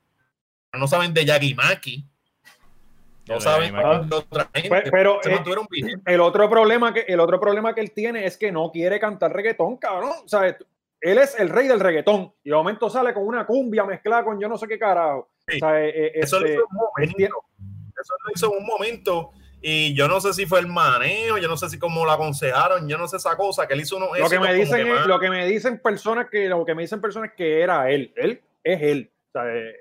[SPEAKER 2] pero no saben de Yagi Maki,
[SPEAKER 3] Ya
[SPEAKER 2] no saben otra gente.
[SPEAKER 4] Pero
[SPEAKER 2] se
[SPEAKER 4] eh, el otro problema que el otro problema que él tiene es que no quiere cantar reggaetón, cabrón. O sea, él es el rey del reggaetón y de momento sale con una cumbia mezclada con yo no sé qué carajo.
[SPEAKER 2] Sí.
[SPEAKER 4] O sea, eh, eh,
[SPEAKER 2] Eso lo
[SPEAKER 4] este,
[SPEAKER 2] hizo en un
[SPEAKER 4] él tiene-
[SPEAKER 2] momento. Eso lo hizo en un momento. Y yo no sé si fue el manejo, yo no sé si cómo lo aconsejaron, yo no sé esa cosa, que él hizo unos
[SPEAKER 4] lo que me dicen
[SPEAKER 2] que
[SPEAKER 4] es- lo que me dicen personas que lo que me dicen personas que era él, él es él. O sea, eh,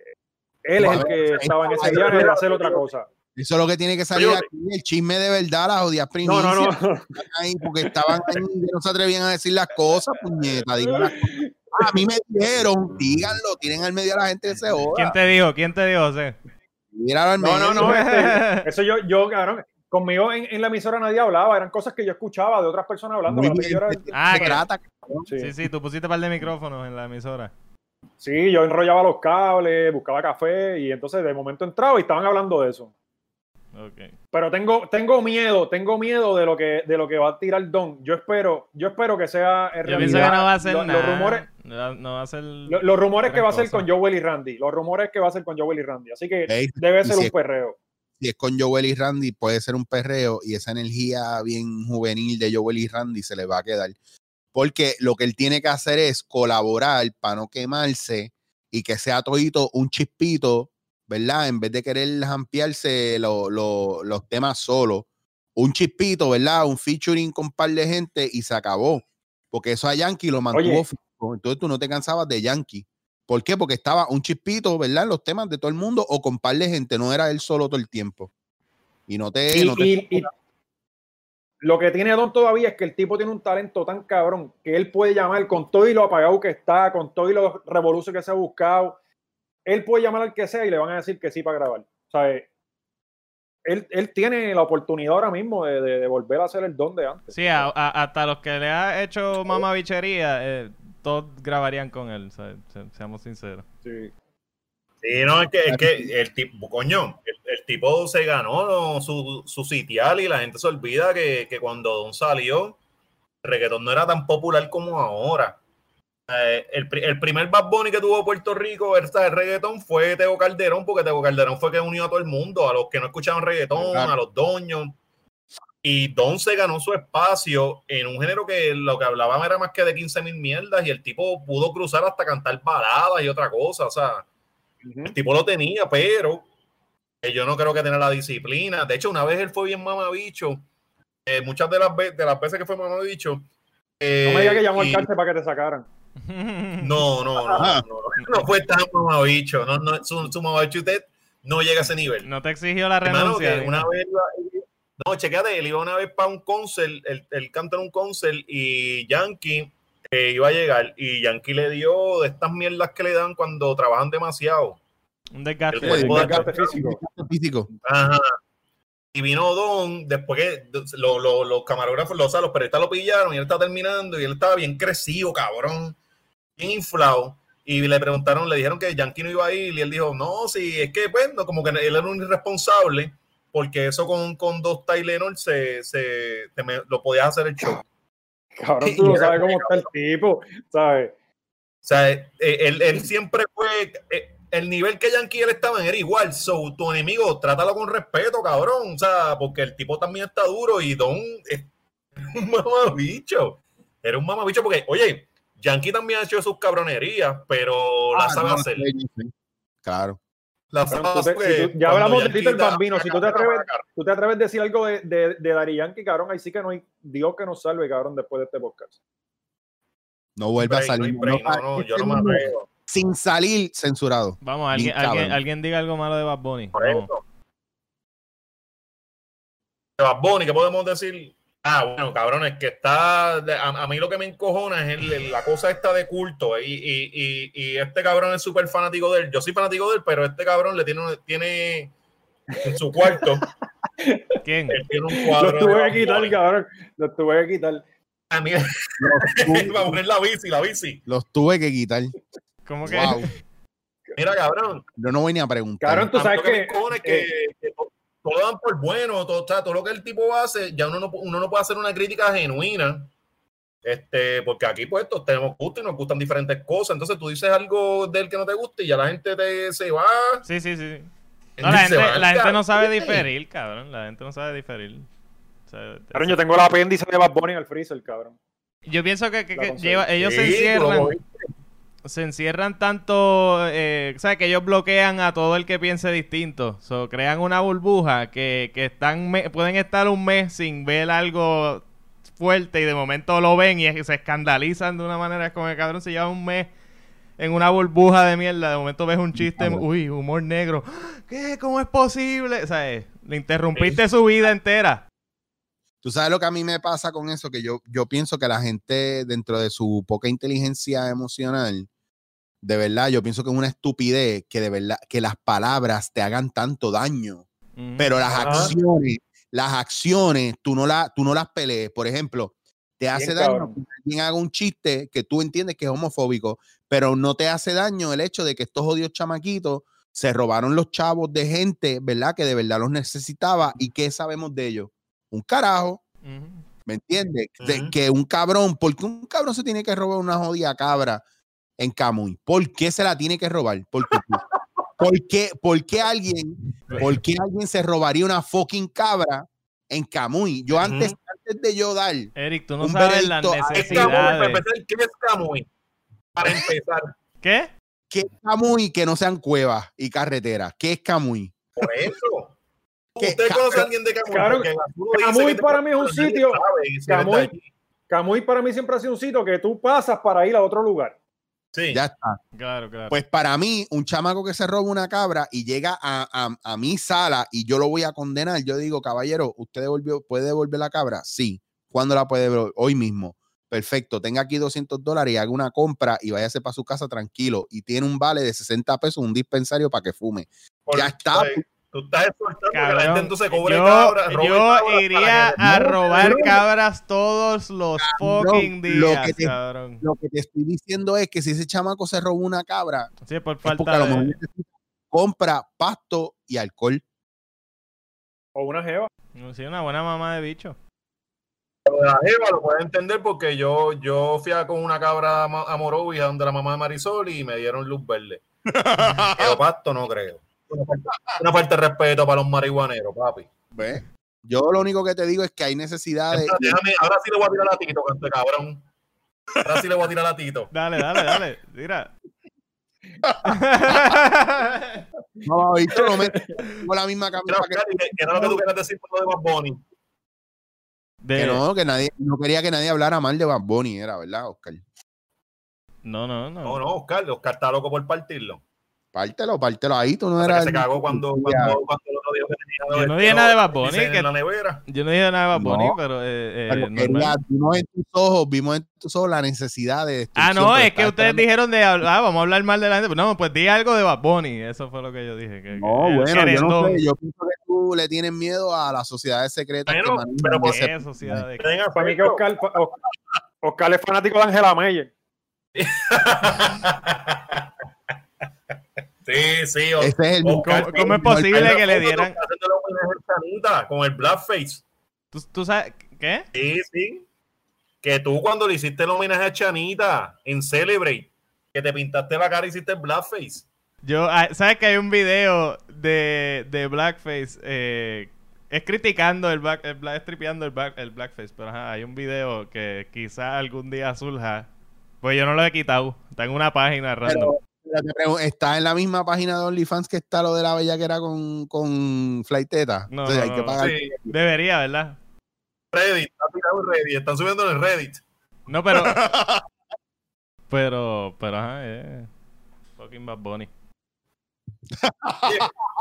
[SPEAKER 4] él es el que estaba en ese viaje de hacer otra cosa.
[SPEAKER 1] Eso es lo que tiene que salir
[SPEAKER 2] Oye,
[SPEAKER 1] aquí, el chisme de verdad, las jodidas
[SPEAKER 4] No,
[SPEAKER 1] primicias.
[SPEAKER 4] no, no.
[SPEAKER 1] ahí porque estaban ahí no se atrevían a decir las cosas, puñeta. digan las cosas. Ah, a mí me dijeron, díganlo, tiren al medio a la gente que se
[SPEAKER 3] ¿Quién
[SPEAKER 1] joda.
[SPEAKER 3] te dijo? ¿Quién te dijo, José?
[SPEAKER 1] Míralo al
[SPEAKER 4] No,
[SPEAKER 1] medio.
[SPEAKER 4] no, no. este, eso yo, yo, cabrón. Conmigo en, en la emisora nadie hablaba, eran cosas que yo escuchaba de otras personas hablando.
[SPEAKER 1] Muy
[SPEAKER 4] la
[SPEAKER 1] bien,
[SPEAKER 4] yo era-
[SPEAKER 3] Ah,
[SPEAKER 1] se
[SPEAKER 3] que-
[SPEAKER 1] trata,
[SPEAKER 4] sí.
[SPEAKER 3] Sí, sí, tú pusiste un par de micrófonos en la emisora.
[SPEAKER 4] Sí, yo enrollaba los cables, buscaba café y entonces de momento entraba y estaban hablando de eso. Pero tengo, tengo miedo, tengo miedo de lo que, de lo que va a tirar Don. Yo espero, yo espero que sea en
[SPEAKER 3] Yo pienso
[SPEAKER 4] realidad
[SPEAKER 3] que no va a ser
[SPEAKER 4] lo-
[SPEAKER 3] nada.
[SPEAKER 4] los rumores,
[SPEAKER 3] No va- no va a ser.
[SPEAKER 4] lo- los rumores que va a ser con Joel y Randy. Los rumores que va a ser con Joel y Randy. Así que debe ser
[SPEAKER 1] si
[SPEAKER 4] un
[SPEAKER 1] es-
[SPEAKER 4] perreo.
[SPEAKER 1] Si es con Joel y Randy, puede ser un perreo y esa energía bien juvenil de Joel y Randy se le va a quedar. Porque lo que él tiene que hacer es colaborar para no quemarse y que sea todito un chispito, ¿verdad? En vez de querer jampearse lo- lo- los temas solo. Un chispito, ¿verdad? Un featuring con un par de gente y se acabó. Porque eso a Yankee lo mantuvo
[SPEAKER 4] Oye.
[SPEAKER 1] fijo. Entonces tú no te cansabas de Yankee. ¿Por qué? Porque estaba un chispito, ¿verdad? En los temas de todo el mundo o con par de gente, no era él solo todo el tiempo. Y no te.
[SPEAKER 4] Y,
[SPEAKER 1] no te-
[SPEAKER 4] y- y lo que tiene Don todavía es que el tipo tiene un talento tan cabrón que él puede llamar con todo y lo apagado que está, con todo y los revoluciones que se ha buscado. Él puede llamar al que sea y le van a decir que sí para grabar. O sea, eh, él, él tiene la oportunidad ahora mismo de, de- de volver a hacer el don de antes.
[SPEAKER 3] Sí, a- a- hasta los que le ha hecho mamabichería, eh, todos grabarían con él, ¿sabes? Se- seamos sinceros.
[SPEAKER 4] Sí.
[SPEAKER 2] Sí, no, es que, es que el tipo, coño, el, el tipo se ganó ¿no? su, su sitial y la gente se olvida que, que cuando Don salió, el reggaetón no era tan popular como ahora. Eh, el, pri- el primer Bad Bunny que tuvo Puerto Rico, el, el reggaetón, fue Tego Calderón, porque Tego Calderón fue que unió a todo el mundo, a los que no escuchaban reggaetón,
[SPEAKER 1] Claro.
[SPEAKER 2] a los doños. Y Don se ganó su espacio en un género que lo que hablaban era más que de 15 mil mierdas y el tipo pudo cruzar hasta cantar baladas y otra cosa, o sea, el tipo lo tenía, pero eh, yo no creo que tenga la disciplina. De hecho, una vez él fue bien mamabicho. eh, muchas de las, de las veces que fue mamabicho. eh,
[SPEAKER 4] No me digas que llamó al cárcel para que te sacaran.
[SPEAKER 2] No, no, no, no, no, fue tan mamabicho. No, no, su, su mamabicho usted no llega a ese nivel.
[SPEAKER 3] No te exigió la
[SPEAKER 2] Hermano,
[SPEAKER 3] renuncia.
[SPEAKER 2] que
[SPEAKER 3] ni
[SPEAKER 2] una vez iba- no, checate, él iba una vez para un concert, él, él canta en un concert y Yankee eh, iba a llegar y Yankee le dio de estas mierdas que le dan cuando trabajan demasiado.
[SPEAKER 3] Un desgaste.
[SPEAKER 4] Un
[SPEAKER 2] de-
[SPEAKER 4] desgaste físico.
[SPEAKER 1] físico.
[SPEAKER 2] Ajá. Y vino Don, después que lo- lo- los camarógrafos, los, o sea, los periodistas lo pillaron y él estaba terminando y él estaba bien crecido, cabrón, bien inflado. Y le preguntaron, le dijeron que Yankee no iba a ir y él dijo, no, sí, es que, bueno, como que él era un irresponsable porque eso con, con dos Tylenol se, se, me- lo podías hacer el show.
[SPEAKER 4] Cabrón, tú no sabes cómo está el tipo, ¿sabes?
[SPEAKER 2] O sea, eh, él, él siempre fue. eh, el nivel que Yankee él estaban era igual. So, tu enemigo, trátalo con respeto, cabrón. O sea, porque el tipo también está duro y Don es un mamabicho. Era un mamabicho porque, oye, Yankee también ha hecho sus cabronerías, pero la
[SPEAKER 1] Ah,
[SPEAKER 2] sabe
[SPEAKER 1] no,
[SPEAKER 2] hacer.
[SPEAKER 1] sí, sí. Claro.
[SPEAKER 2] La
[SPEAKER 4] Pero
[SPEAKER 2] sabe
[SPEAKER 4] tú te-
[SPEAKER 2] hacer.
[SPEAKER 4] si tú- ya hablamos de Tito el Bambino, si tú te atreves- ¿Tú te atreves a decir algo de, de, de Daddy Yankee, cabrón? Ahí sí que no hay Dios que nos salve, cabrón, después de este podcast.
[SPEAKER 1] No vuelve a
[SPEAKER 2] no
[SPEAKER 1] salir.
[SPEAKER 2] break,
[SPEAKER 1] No,
[SPEAKER 2] no, no, yo no me atrevo.
[SPEAKER 1] Sin salir censurado.
[SPEAKER 3] Vamos, alguien, alguien, alguien diga algo malo de Bad Bunny.
[SPEAKER 2] Por eso. De Bad Bunny, ¿qué podemos decir? Ah, bueno, cabrones, que está. de- A, a mí lo que me encojona es el- el- la cosa esta de culto. Y, y- y- y este cabrón es súper fanático de él. Yo soy fanático de él, pero este cabrón le tiene, tiene en su cuarto.
[SPEAKER 3] ¿Quién?
[SPEAKER 2] él tiene un
[SPEAKER 4] Los
[SPEAKER 2] cuadro. de
[SPEAKER 4] tuve que quitar, cabrón. Los tuve que quitar.
[SPEAKER 2] A mí-
[SPEAKER 1] Los
[SPEAKER 2] Va a
[SPEAKER 1] tuve,
[SPEAKER 2] poner la bici, la bici.
[SPEAKER 1] los tuve que quitar.
[SPEAKER 3] ¿Cómo que?
[SPEAKER 1] Wow.
[SPEAKER 2] Mira, cabrón.
[SPEAKER 1] Yo no voy ni a preguntar.
[SPEAKER 4] Cabrón, tú sabes
[SPEAKER 2] lo que me
[SPEAKER 4] que.
[SPEAKER 2] es todo lo dan por bueno, todo, o sea, todo lo que el tipo hace, ya uno no, uno no puede hacer una crítica genuina. Este, porque aquí pues todos tenemos gusto y nos gustan diferentes cosas. Entonces tú dices algo del que no te gusta y ya la gente te se va.
[SPEAKER 3] Sí, sí, sí. No, la gente,
[SPEAKER 2] va
[SPEAKER 3] la gente no sabe diferir, cabrón. La gente no sabe diferir. O sea,
[SPEAKER 4] Cabrón, yo tengo el apéndice de Bad Bunny en el freezer, cabrón.
[SPEAKER 3] yo pienso que, que-
[SPEAKER 4] La
[SPEAKER 3] lleva- ellos se encierran. Se encierran tanto, eh, o sea, que ellos bloquean a todo el que piense distinto. So, crean una burbuja que, que están me- pueden estar un mes sin ver algo fuerte y de momento lo ven y es- se escandalizan de una manera como el cabrón se lleva un mes en una burbuja de mierda. De momento ves un chiste, uy, humor negro. ¿Qué? ¿Cómo es posible? O sea, eh, le interrumpiste su vida entera.
[SPEAKER 1] Tú sabes lo que a mí me pasa con eso, que yo, yo pienso que la gente, dentro de su poca inteligencia emocional, de verdad, yo pienso que es una estupidez que de verdad, que las palabras te hagan tanto daño.
[SPEAKER 3] Ujú.
[SPEAKER 1] Pero las
[SPEAKER 4] Ajá.
[SPEAKER 1] acciones, las acciones, tú no, la, tú no las pelees. Por ejemplo, te hace daño que alguien haga un chiste que tú entiendes que es homofóbico, pero no te hace daño el hecho de que estos odios chamaquitos se robaron los chavos de gente, ¿verdad? Que de verdad los necesitaba. ¿Y qué sabemos de ellos? Un carajo. ¿Me entiendes? Que un cabrón, ¿por qué un cabrón se tiene que robar una jodida cabra en Camuy? ¿Por qué se la tiene que robar? ¿Por qué, ¿Por qué, por qué alguien, por qué alguien se robaría una fucking cabra en Camuy? Yo antes, antes de yo dar,
[SPEAKER 3] Eric, tú no
[SPEAKER 1] Un
[SPEAKER 3] sabes las necesidades.
[SPEAKER 2] empezar, ¿qué es Camuy? Para empezar,
[SPEAKER 3] ¿Qué?
[SPEAKER 1] ¿qué es Camuy que no sean cuevas y carreteras? ¿Qué es Camuy?
[SPEAKER 2] por eso. ¿Usted conoce a alguien de Camuy?
[SPEAKER 4] Claro, Camuy para mí es un sitio-. Camuy para mí siempre ha sido un sitio que tú pasas para ir a otro lugar.
[SPEAKER 2] Sí.
[SPEAKER 1] Ya está.
[SPEAKER 3] Claro, claro.
[SPEAKER 1] Pues para mí, un chamaco que se roba una cabra y llega a, a- a mi sala y yo lo voy a condenar, yo digo, caballero, ¿usted devolvió, puede devolver la cabra? Sí. ¿Cuándo la puede devolver? Hoy mismo. Perfecto. Tenga aquí 200 dólares y haga una compra y váyase para su casa tranquilo. Y tiene un vale de 60 pesos, un dispensario para que fume.
[SPEAKER 2] Por-
[SPEAKER 1] ya está.
[SPEAKER 2] Tú estás que la gente entonces cobre
[SPEAKER 3] yo,
[SPEAKER 2] cabra, robe
[SPEAKER 3] yo iría a robar cabras todos los fucking
[SPEAKER 1] lo
[SPEAKER 3] días,
[SPEAKER 1] que te-
[SPEAKER 3] cabrón.
[SPEAKER 1] Lo que te estoy diciendo es que si ese chamaco se robó una cabra,
[SPEAKER 3] Sí, por
[SPEAKER 1] es porque a
[SPEAKER 3] falta
[SPEAKER 1] lo mejor
[SPEAKER 3] de...
[SPEAKER 1] necesita compra pasto y alcohol.
[SPEAKER 4] O una jeva.
[SPEAKER 3] Sí, una buena mamá de bicho.
[SPEAKER 2] La Jeva lo puede entender porque yo, yo fui a con una cabra a Ma- a Morovis, a donde la mamá de Marisol, y me dieron luz verde. Pero pasto no creo. Una falta, una falta de respeto para los marihuaneros, papi.
[SPEAKER 1] ¿Ves? Yo lo único que te digo es que hay necesidades.
[SPEAKER 2] Déjame- ahora sí le voy a tirar a Tito, canto de cabrón. Ahora sí le voy a tirar a Tito.
[SPEAKER 3] Dale, dale, dale. Mira.
[SPEAKER 1] No, bicho, no me tengo la misma camisa que,
[SPEAKER 2] Oscar, ¿y ¿qué qué era lo que tú querías decir por lo de Bad Bunny?
[SPEAKER 3] De-
[SPEAKER 1] que no, que nadie, no quería que nadie hablara mal de Bad Bunny, era, ¿verdad, Oscar?
[SPEAKER 3] no, no, no.
[SPEAKER 2] No, no, Oscar, Oscar está loco por partirlo.
[SPEAKER 1] Pártelo, pártelo ahí, tú no
[SPEAKER 2] O sea,
[SPEAKER 1] eras.
[SPEAKER 2] que se cagó cuando, cuando, cuando el otro dijo que tenía
[SPEAKER 3] Yo no dije nada de Bad Bunny,
[SPEAKER 2] dice
[SPEAKER 3] que-
[SPEAKER 2] en la nevera.
[SPEAKER 3] Yo no dije nada de Bad Bunny,
[SPEAKER 1] No.
[SPEAKER 3] pero... Eh, eh,
[SPEAKER 1] Pero vimos en tus ojos, vimos en tus ojos la necesidad de.
[SPEAKER 3] Ah, no,
[SPEAKER 1] pero
[SPEAKER 3] es que ustedes dijeron de hablar, ah, vamos a hablar mal de la gente. No, pues di algo de Bad Bunny. Eso fue lo que yo dije. Que,
[SPEAKER 1] No,
[SPEAKER 3] que
[SPEAKER 1] bueno, yo no sé. Yo pienso que tú le tienes miedo a las sociedades secretas
[SPEAKER 2] Bueno,
[SPEAKER 1] que
[SPEAKER 2] pero por
[SPEAKER 3] ¿Qué sociedad de-
[SPEAKER 2] Tenga
[SPEAKER 4] Para mí que. Oscar, Os- Oscar es fanático de Angela Meyer.
[SPEAKER 2] sí, sí. o-
[SPEAKER 1] Ese es el
[SPEAKER 2] o-
[SPEAKER 3] ¿Cómo, es posible que le dieran...
[SPEAKER 2] que haciéndole homenaje a Chanita Con el blackface.
[SPEAKER 3] ¿Tú, tú sabes qué?
[SPEAKER 2] Sí, sí. Que tú cuando le hiciste el homenaje a Chanita en Celebrate, que te pintaste la cara y hiciste el blackface.
[SPEAKER 3] Yo, ah, ¿sabes que hay un video de, de Blackface? Eh, es criticando el black, el black, es tripeando el, black- el Blackface, pero ajá, hay un video que quizá algún día surja. Pues yo no lo he quitado, está en una página random.
[SPEAKER 1] Pero, está en la misma página de OnlyFans que está lo de la bellaquera con, con Flighteta.
[SPEAKER 3] No,
[SPEAKER 1] Entonces
[SPEAKER 3] no,
[SPEAKER 1] hay que
[SPEAKER 3] no,
[SPEAKER 1] pagar.
[SPEAKER 2] Sí,
[SPEAKER 3] Debería, ¿verdad?
[SPEAKER 2] Reddit, Reddit, están subiendo en el Reddit.
[SPEAKER 3] No, pero... pero, pero ajá, eh. Fucking Bad Bunny.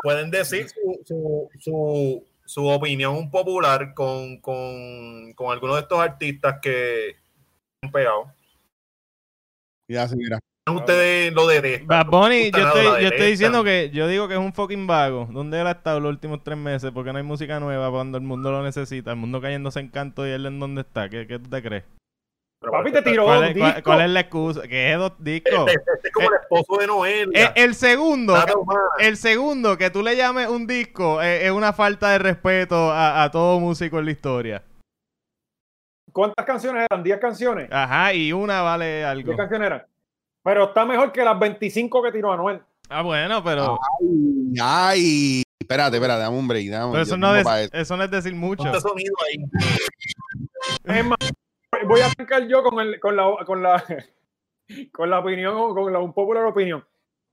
[SPEAKER 2] Pueden decir su, su, su, su opinión popular con, con, con algunos de estos artistas que han pegado.
[SPEAKER 1] Ya, señora.
[SPEAKER 2] Ustedes lo detestan.
[SPEAKER 3] Bad Bunny, yo estoy, yo diciendo que yo digo que es un fucking vago. ¿Dónde él ha estado los últimos tres meses? Porque no hay música nueva cuando el mundo lo necesita. El mundo cayéndose en canto y él en dónde está. ¿Qué, qué tú te crees?
[SPEAKER 2] Pero
[SPEAKER 4] Papi te tiró
[SPEAKER 3] ¿Cuál
[SPEAKER 4] un
[SPEAKER 3] es, cuál-
[SPEAKER 4] disco.
[SPEAKER 3] cuál es la excusa? Que es dos discos.
[SPEAKER 2] Este, este es como el esposo de Noelia.
[SPEAKER 3] Eh, el segundo,
[SPEAKER 2] humana.
[SPEAKER 3] el segundo que tú le llames un disco eh, es una falta de respeto a, a todo músico en la historia.
[SPEAKER 4] ¿Cuántas canciones eran? ¿10 canciones?
[SPEAKER 3] Ajá, y una vale algo.
[SPEAKER 4] ¿10 canciones eran? Pero está mejor que las 25 que tiró Anuel.
[SPEAKER 3] Ah, bueno, pero,
[SPEAKER 1] Ay, ay. Espérate, espérate, dame un break. Dame,
[SPEAKER 3] pero
[SPEAKER 1] yo
[SPEAKER 3] eso, no es,
[SPEAKER 1] eso.
[SPEAKER 3] eso no es decir mucho.
[SPEAKER 2] Ponte sonido ahí.
[SPEAKER 4] Es más, voy a arrancar yo con, el, con, la, con, la, con la opinión, con la un popular opinión.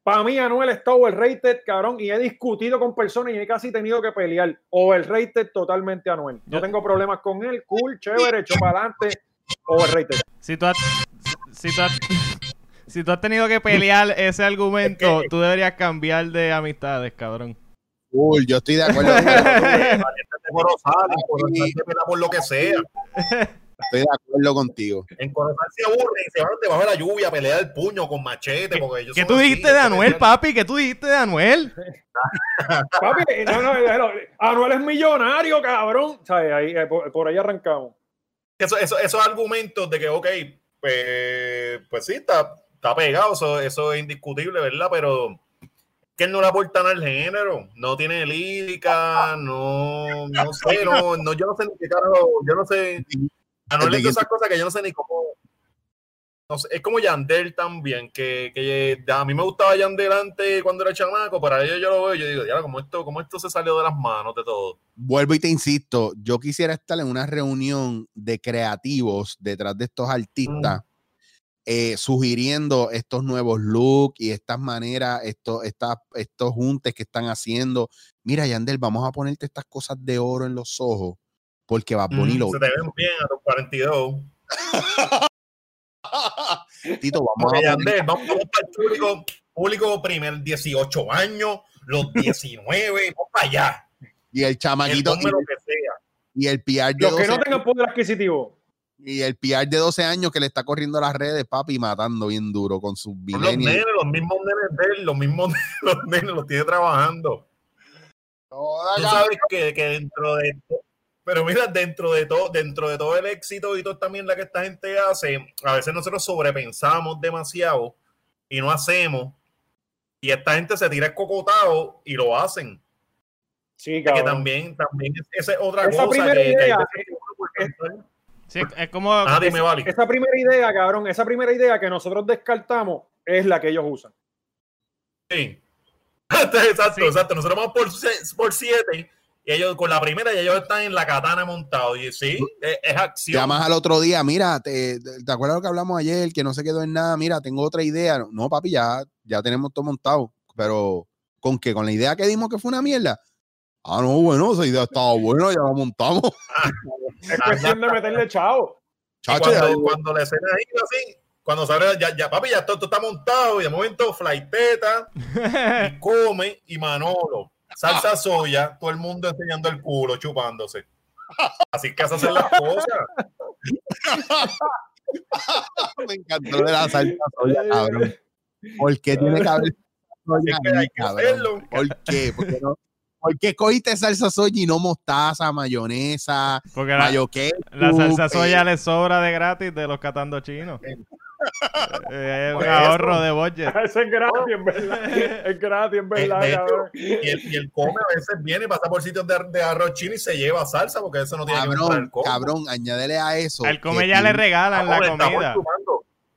[SPEAKER 4] Para mí, Anuel está overrated, cabrón, y he discutido con personas y he casi tenido que pelear. Overrated totalmente Anuel. No tengo problemas con él, cool, chévere, hecho para adelante. Overrated.
[SPEAKER 3] Si tú has, si tú has, si tú has tenido que pelear ese argumento, tú deberías cambiar de amistades, cabrón.
[SPEAKER 1] Uy, yo estoy de acuerdo.
[SPEAKER 2] Pelea por lo que sea.
[SPEAKER 1] estoy de acuerdo contigo.
[SPEAKER 2] En Corozal se aburren y se van debajo de la lluvia a pelear el puño con machete. Porque ellos
[SPEAKER 3] ¿Qué tú
[SPEAKER 2] así,
[SPEAKER 3] dijiste de Anuel, papi? ¿Qué tú dijiste de Anuel?
[SPEAKER 4] Papi, no, no, no, Anuel es millonario, cabrón. O sea, ahí, eh, por, por ahí arrancamos.
[SPEAKER 2] Eso, eso- esos argumentos de que, ok, pues, pues sí, está, está pegado, eso, eso es indiscutible, ¿verdad? Pero que él no le aporta nada al género, no tiene lírica, no, no sé, no, no, yo no sé ni qué carajo, yo no sé, a no le esas cosas que yo no sé ni cómo, no sé, es como Yandel también, que, que, a mí me gustaba Yandel antes cuando era chamaco, para ello yo lo veo, yo digo, ya, como esto, como esto se salió de las manos de todo.
[SPEAKER 1] Vuelvo y te insisto, yo quisiera estar en una reunión de creativos detrás de estos artistas. Eh, sugiriendo estos nuevos looks y estas maneras, estos, estos juntes que están haciendo. Mira, Yandel, vamos a ponerte estas cosas de oro en los ojos porque va a
[SPEAKER 2] bonito. Se te ven bien a los 42.
[SPEAKER 1] Tito, vamos
[SPEAKER 2] a Yandel, vamos, para el público, público primer 18 años, los 19, vamos para allá.
[SPEAKER 1] Y el chamaquito. Y, el PR
[SPEAKER 4] de Los que no tengan poder adquisitivo.
[SPEAKER 1] Y el PR de 12 años que le está corriendo las redes, papi, matando bien duro con sus
[SPEAKER 2] Los nenes, los mismos nenes de él, los mismos los nenes los tiene trabajando. Tú sabes que, que, dentro de pero mira, dentro de todo, dentro de todo el éxito y todo también la que esta gente hace, a veces nosotros sobrepensamos demasiado y no hacemos. Y esta gente se tira el cocotado y lo hacen. Sí, claro. Que también, también esa es otra cosa que,
[SPEAKER 3] es como.
[SPEAKER 4] Ah, esa primera idea, cabrón, esa primera idea que nosotros descartamos es la que ellos usan.
[SPEAKER 2] Sí. exacto, exacto. Nosotros vamos por, por siete y ellos con la primera y ellos están en la katana montado. Y sí, es, acción.
[SPEAKER 1] Llamas al otro día, mira, te, ¿te acuerdas lo que hablamos ayer? Que no se quedó en nada. Mira, tengo otra idea. No, papi, ya, ya tenemos todo montado. Pero, ¿con qué? ¿Con la idea que dimos que fue una mierda? Ah, no, bueno, esa idea estaba buena, ya la montamos.
[SPEAKER 4] es cuestión de meterle chavo.
[SPEAKER 2] Chacho, cuando, cuando la escena ahí así, cuando sale, ya, ya papi, ya todo, está montado, y de momento flighteta, y come, y Manolo, salsa soya, todo el mundo enseñando el culo, chupándose. Así que hacen las cosas.
[SPEAKER 1] Me encantó de la salsa soya, cabrón. ¿Por qué tiene que haber soya ahí, cabrón? ¿Por qué? Porque no, ¿Por qué cogiste salsa soya y no mostaza, mayonesa, Porque mayo
[SPEAKER 3] La salsa soya le sobra de gratis de los catando chinos. Eh, es un ahorro de budget.
[SPEAKER 4] Eso es gratis, en verdad. Es gratis, en verdad.
[SPEAKER 2] y, el, y, el, come a veces viene y pasa por sitios de, de, arroz chino y se lleva salsa porque eso no tiene
[SPEAKER 1] cabrón, que ver con el Cabrón, añádele a eso.
[SPEAKER 3] Al come ya le regalan la comida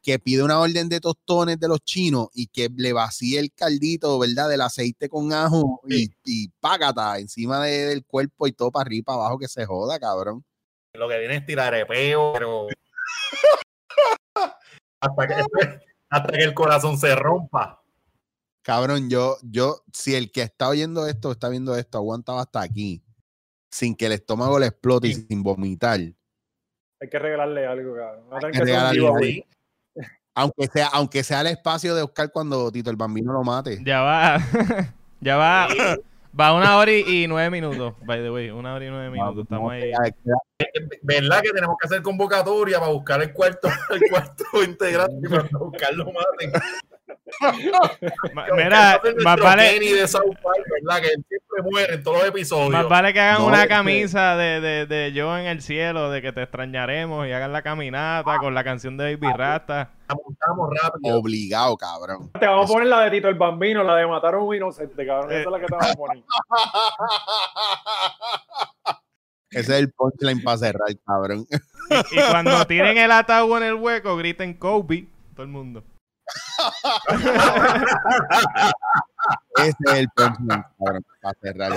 [SPEAKER 1] que pide una orden de tostones de los chinos y que le vacíe el caldito, ¿verdad? Del aceite con ajo y, y págata encima del cuerpo y todo para arriba, para abajo, que se joda, cabrón.
[SPEAKER 2] Lo que viene es tirar peo, pero. hasta, que, hasta que el corazón se rompa.
[SPEAKER 1] Cabrón, yo, yo, si el que está oyendo esto, está viendo esto, aguantaba hasta aquí, sin que el estómago le explote y sin vomitar.
[SPEAKER 4] Hay que regalarle algo, cabrón. Hay que regalarle algo.
[SPEAKER 1] Aunque sea, aunque sea el espacio de Oscar cuando Tito el Bambino lo mate.
[SPEAKER 3] Ya va. ya va. Va una hora y, nueve minutos, by the way. Una hora y nueve minutos. Estamos ahí.
[SPEAKER 2] ¿Verdad que tenemos que hacer convocatoria para buscar el cuarto, el cuarto integrante para buscarlo maten?
[SPEAKER 3] Mira, más vale.
[SPEAKER 2] De South Park, ¿verdad? Que siempre muere en todos los episodios.
[SPEAKER 3] Más vale que hagan una camisa de, de, de, Yo en el cielo, de que te extrañaremos y hagan la caminata con la canción de Baby Rasta.
[SPEAKER 2] Apuntamos rápido.
[SPEAKER 1] Obligado, cabrón.
[SPEAKER 4] Te vamos a poner la de Tito el Bambino, la de matar a un inocente, cabrón. Esa es la que te vamos a poner.
[SPEAKER 1] Ese es el punchline para cerrar, cabrón.
[SPEAKER 3] Y, y cuando tiren el ataúd en el hueco, griten Kobe, todo el mundo.
[SPEAKER 1] Ese es el punchline, cabrón, para cerrar.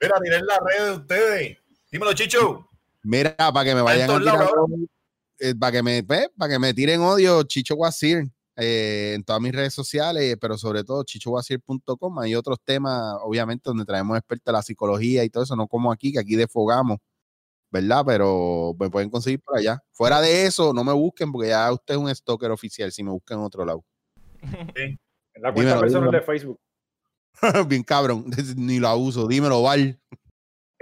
[SPEAKER 2] Mira, miren la red de ustedes. Dímelo, Chicho.
[SPEAKER 1] Mira, para que me vayan a tirar, eh, para que me, pues, para que me tiren odio, Chicho Guasir. Eh, en todas mis redes sociales, pero sobre todo chichowasir.com. Hay otros temas, obviamente, donde traemos expertos de la psicología y todo eso, no como aquí, que aquí desfogamos, ¿verdad? Pero me pueden conseguir por allá. Fuera de eso, no me busquen porque ya usted es un stalker oficial si me buscan en otro lado.
[SPEAKER 4] En la cuenta personal de Facebook.
[SPEAKER 1] Bien cabrón, ni lo uso. Dímelo, Val.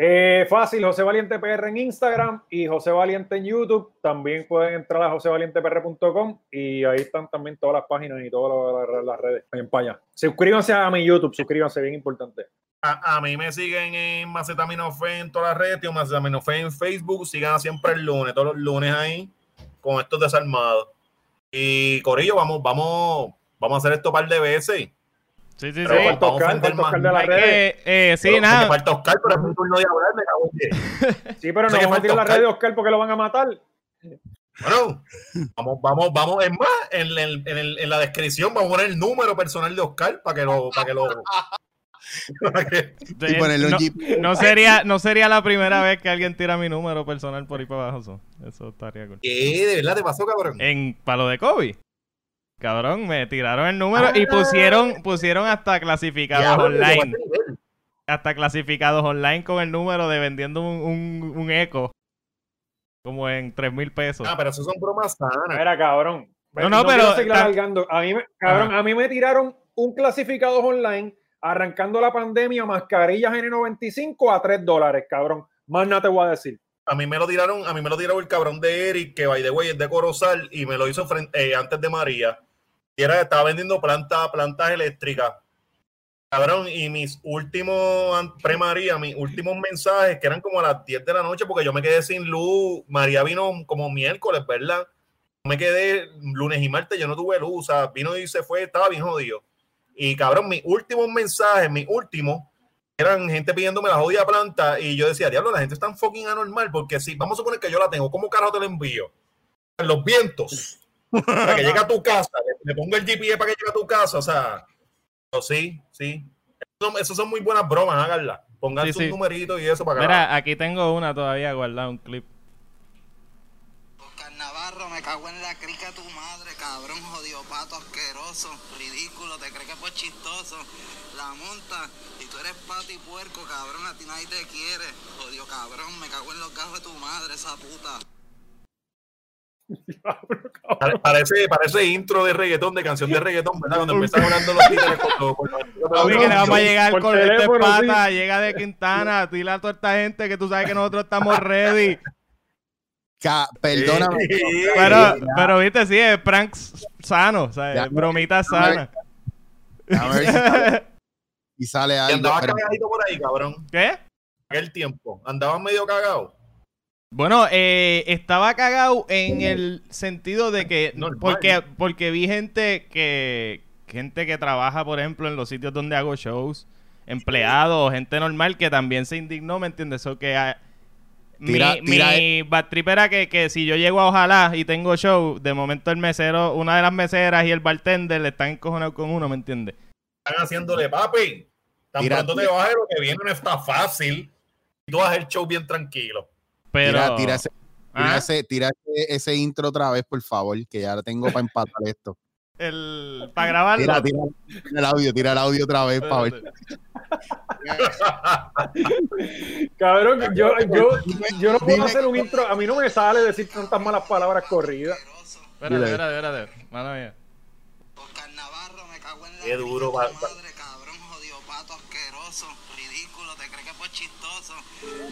[SPEAKER 4] Eh, fácil, José Valiente PR en Instagram y José Valiente en YouTube. También pueden entrar a josevalientepr.com y ahí están también todas las páginas y todas las, redes en paya. Suscríbanse a mi YouTube, suscríbanse, bien importante.
[SPEAKER 2] A, mí me siguen en Macetaminofe en todas las redes, tío Macetaminofe en Facebook. Sigan siempre el lunes, todos los lunes ahí, con estos desarmados. Y Corillo, vamos, vamos, vamos a hacer esto un par de veces.
[SPEAKER 3] Sí, sí,
[SPEAKER 2] Pero
[SPEAKER 3] sí.
[SPEAKER 2] vamos
[SPEAKER 4] Falta
[SPEAKER 2] a
[SPEAKER 4] Oscar, falta. Oscar de redes.
[SPEAKER 3] que, eh, sí,
[SPEAKER 2] Pero,
[SPEAKER 3] nada.
[SPEAKER 2] Me falta Oscar, pero es mi turno de hablar, me cago en.
[SPEAKER 4] Sí, pero no
[SPEAKER 2] que
[SPEAKER 4] vamos a
[SPEAKER 2] falta
[SPEAKER 4] tirar las
[SPEAKER 2] Oscar.
[SPEAKER 4] redes de Oscar porque lo van a matar.
[SPEAKER 2] Bueno, vamos, vamos, vamos, es más, en, el- en, el- en la descripción vamos a poner el número personal de Oscar para que lo, para que lo. para que-
[SPEAKER 1] Y ponerlo en
[SPEAKER 3] no,
[SPEAKER 1] Jeep.
[SPEAKER 3] no sería, no sería la primera vez que alguien tira mi número personal por ahí para abajo. Eso, eso estaría cool.
[SPEAKER 2] ¿Qué? ¿De verdad te pasó, cabrón?
[SPEAKER 3] En palo de Kobe. Cabrón, me tiraron el número y pusieron, pusieron hasta clasificados online. Hasta clasificados online con el número de vendiendo un, un, un eco. Como en 3 mil pesos.
[SPEAKER 2] Ah, pero eso son bromas sanas.
[SPEAKER 4] Mira, cabrón.
[SPEAKER 3] No, no, pero.
[SPEAKER 4] A mí, me- cabrón, a mí me tiraron un clasificado online arrancando la pandemia, mascarillas N95 a 3 dólares, cabrón. Más nada te voy a decir.
[SPEAKER 2] A mí me lo tiraron, a mí me lo tiró el cabrón de Eric, que by the way es de Corozal, y me lo hizo frente- eh, antes de María. Y era, estaba vendiendo plantas, plantas eléctricas. Cabrón, y mis últimos, pre-María, mis últimos mensajes, que eran como a las 10 de la noche, porque yo me quedé sin luz. María vino como miércoles, ¿verdad? Me quedé lunes y martes, yo no tuve luz, o sea, vino y se fue, estaba bien jodido. Y cabrón, mis últimos mensajes, mis últimos, eran gente pidiéndome la jodida planta y yo decía, diablo, la gente es tan fucking anormal porque si vamos a suponer que yo la tengo, ¿cómo carajo te la envío? En los vientos. Para que llegue a tu casa, le, pongo el GPS para que llegue a tu casa, o sea, pero sí, sí. Esos son, muy buenas bromas, háganla. Pongan
[SPEAKER 3] Sí,
[SPEAKER 2] sus
[SPEAKER 3] sí.
[SPEAKER 2] numeritos y eso para que
[SPEAKER 3] Mira, aquí tengo una todavía guardada, un clip.
[SPEAKER 5] Oscar Navarro, me cago en la crica de tu madre, cabrón, jodido pato asqueroso, ridículo, te crees que pues chistoso, la monta, y tú eres pato y puerco, cabrón, a ti nadie te quiere, jodido cabrón, me cago en los gajos de tu madre, esa puta.
[SPEAKER 2] Pare- Parece, parece intro de reggaetón, de canción de reggaetón, ¿verdad? Cuando empiezan hablando los títeres con todo. con los-
[SPEAKER 3] Papi, que le vamos a llegar con este pata, llega de Quintana, dile a toda esta gente que tú sabes que nosotros estamos ready.
[SPEAKER 1] Ca- Perdóname.
[SPEAKER 2] Sí.
[SPEAKER 3] Pero, pero viste, sí, es pranks sano, o sea,
[SPEAKER 1] Ya.
[SPEAKER 3] es bromita sana.
[SPEAKER 1] A ver si sale, si sale
[SPEAKER 2] Y
[SPEAKER 1] algo.
[SPEAKER 2] andabas
[SPEAKER 1] pero-
[SPEAKER 2] cagadito por ahí, cabrón.
[SPEAKER 3] ¿Qué?
[SPEAKER 2] Aquel tiempo. Andabas medio cagado.
[SPEAKER 3] Bueno, eh, estaba cagado en el sentido de que
[SPEAKER 2] Normal.
[SPEAKER 3] porque porque vi gente que gente que trabaja, por ejemplo, en los sitios donde hago shows, empleados, gente normal que también se indignó, ¿me entiendes? Eso que ah,
[SPEAKER 1] Tira-
[SPEAKER 3] mi,
[SPEAKER 1] tira-
[SPEAKER 3] mi bad trip era que, que si yo llego a Ojalá y tengo show, de momento el mesero, una de las meseras y el bartender le están encojonados con uno, ¿me entiendes?
[SPEAKER 2] Están haciéndole, papi. Tan
[SPEAKER 1] Tira-
[SPEAKER 2] pronto te bajes, lo que viene no está fácil. Y tú haces el show bien tranquilo.
[SPEAKER 3] Pero
[SPEAKER 1] Tira, tira ese, tira
[SPEAKER 3] ¿Ah?
[SPEAKER 1] ese- tira ese- ese intro otra vez, por favor, que ya lo tengo para empatar esto.
[SPEAKER 3] el para grabarlo.
[SPEAKER 1] Tira, tira, tira el audio, tira el audio otra vez para ver.
[SPEAKER 4] Cabrón, yo, yo, yo no puedo
[SPEAKER 1] Dime-
[SPEAKER 4] hacer un intro. A mí no me sale decir tantas malas palabras corridas.
[SPEAKER 3] Espérate, espérate, espérate. Mano mía.
[SPEAKER 5] Oscar Navarro, me cago en la
[SPEAKER 2] Qué duro,
[SPEAKER 5] madre,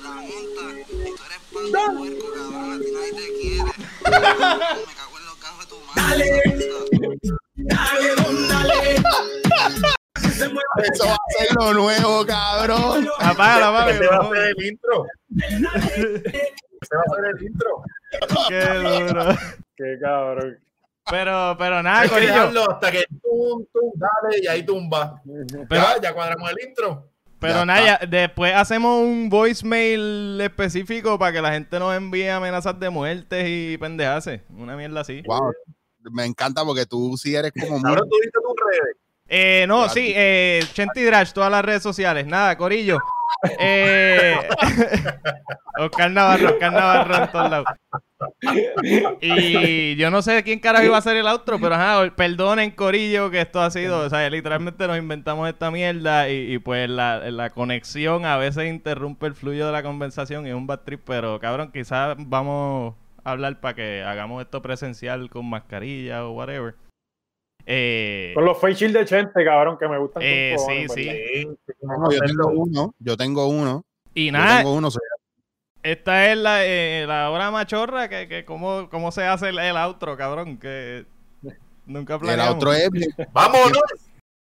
[SPEAKER 5] la monta, y tú eres pato y puerco, cabrón, a ti nadie te quiere, me cago en los gajos de tu madre, esa puta.
[SPEAKER 1] Eso va a ser lo nuevo, cabrón.
[SPEAKER 3] Apágala, papi.
[SPEAKER 2] Ese va a ser el intro. Ese va a ser el intro.
[SPEAKER 3] Qué duro.
[SPEAKER 4] Qué cabrón.
[SPEAKER 3] Pero, pero nada,
[SPEAKER 2] Hay que
[SPEAKER 3] Corillo.
[SPEAKER 2] hasta que tum, tum, dale, y ahí tumba.
[SPEAKER 3] Pero-
[SPEAKER 2] ya, ya cuadramos el intro.
[SPEAKER 3] Pero nada, después hacemos un voicemail específico para que la gente nos envíe amenazas de muertes y pendejaces. Una mierda así.
[SPEAKER 1] Wow. Me encanta porque tú sí eres como.
[SPEAKER 2] Ahora tú diste tus redes.
[SPEAKER 3] Eh, no, sí, eh, Chenti Drash, todas las redes sociales. Nada, Corillo. Eh, Oscar Navarro, Oscar Navarro en todos lados. Y yo no sé quién carajo iba a hacer el outro, pero ajá, perdonen, Corillo, que esto ha sido, o sea, literalmente nos inventamos esta mierda y, pues la, la conexión a veces interrumpe el fluyo de la conversación y es un bad pero cabrón, quizás vamos a hablar para que hagamos esto presencial con mascarilla o whatever. Eh,
[SPEAKER 4] Con los face shield de Chente, cabrón, que me gustan. con
[SPEAKER 3] Eh, sí, sí.
[SPEAKER 2] Sí, sí,
[SPEAKER 1] No, yo tengo uno. Yo tengo uno.
[SPEAKER 3] y
[SPEAKER 1] Yo
[SPEAKER 3] nada,
[SPEAKER 1] tengo uno. soy-
[SPEAKER 3] Esta es la, eh, la hora machorra que, que cómo, cómo se hace el, el outro, cabrón, que nunca
[SPEAKER 1] El
[SPEAKER 3] planeamos.
[SPEAKER 1] otro es.
[SPEAKER 2] ¡Vámonos!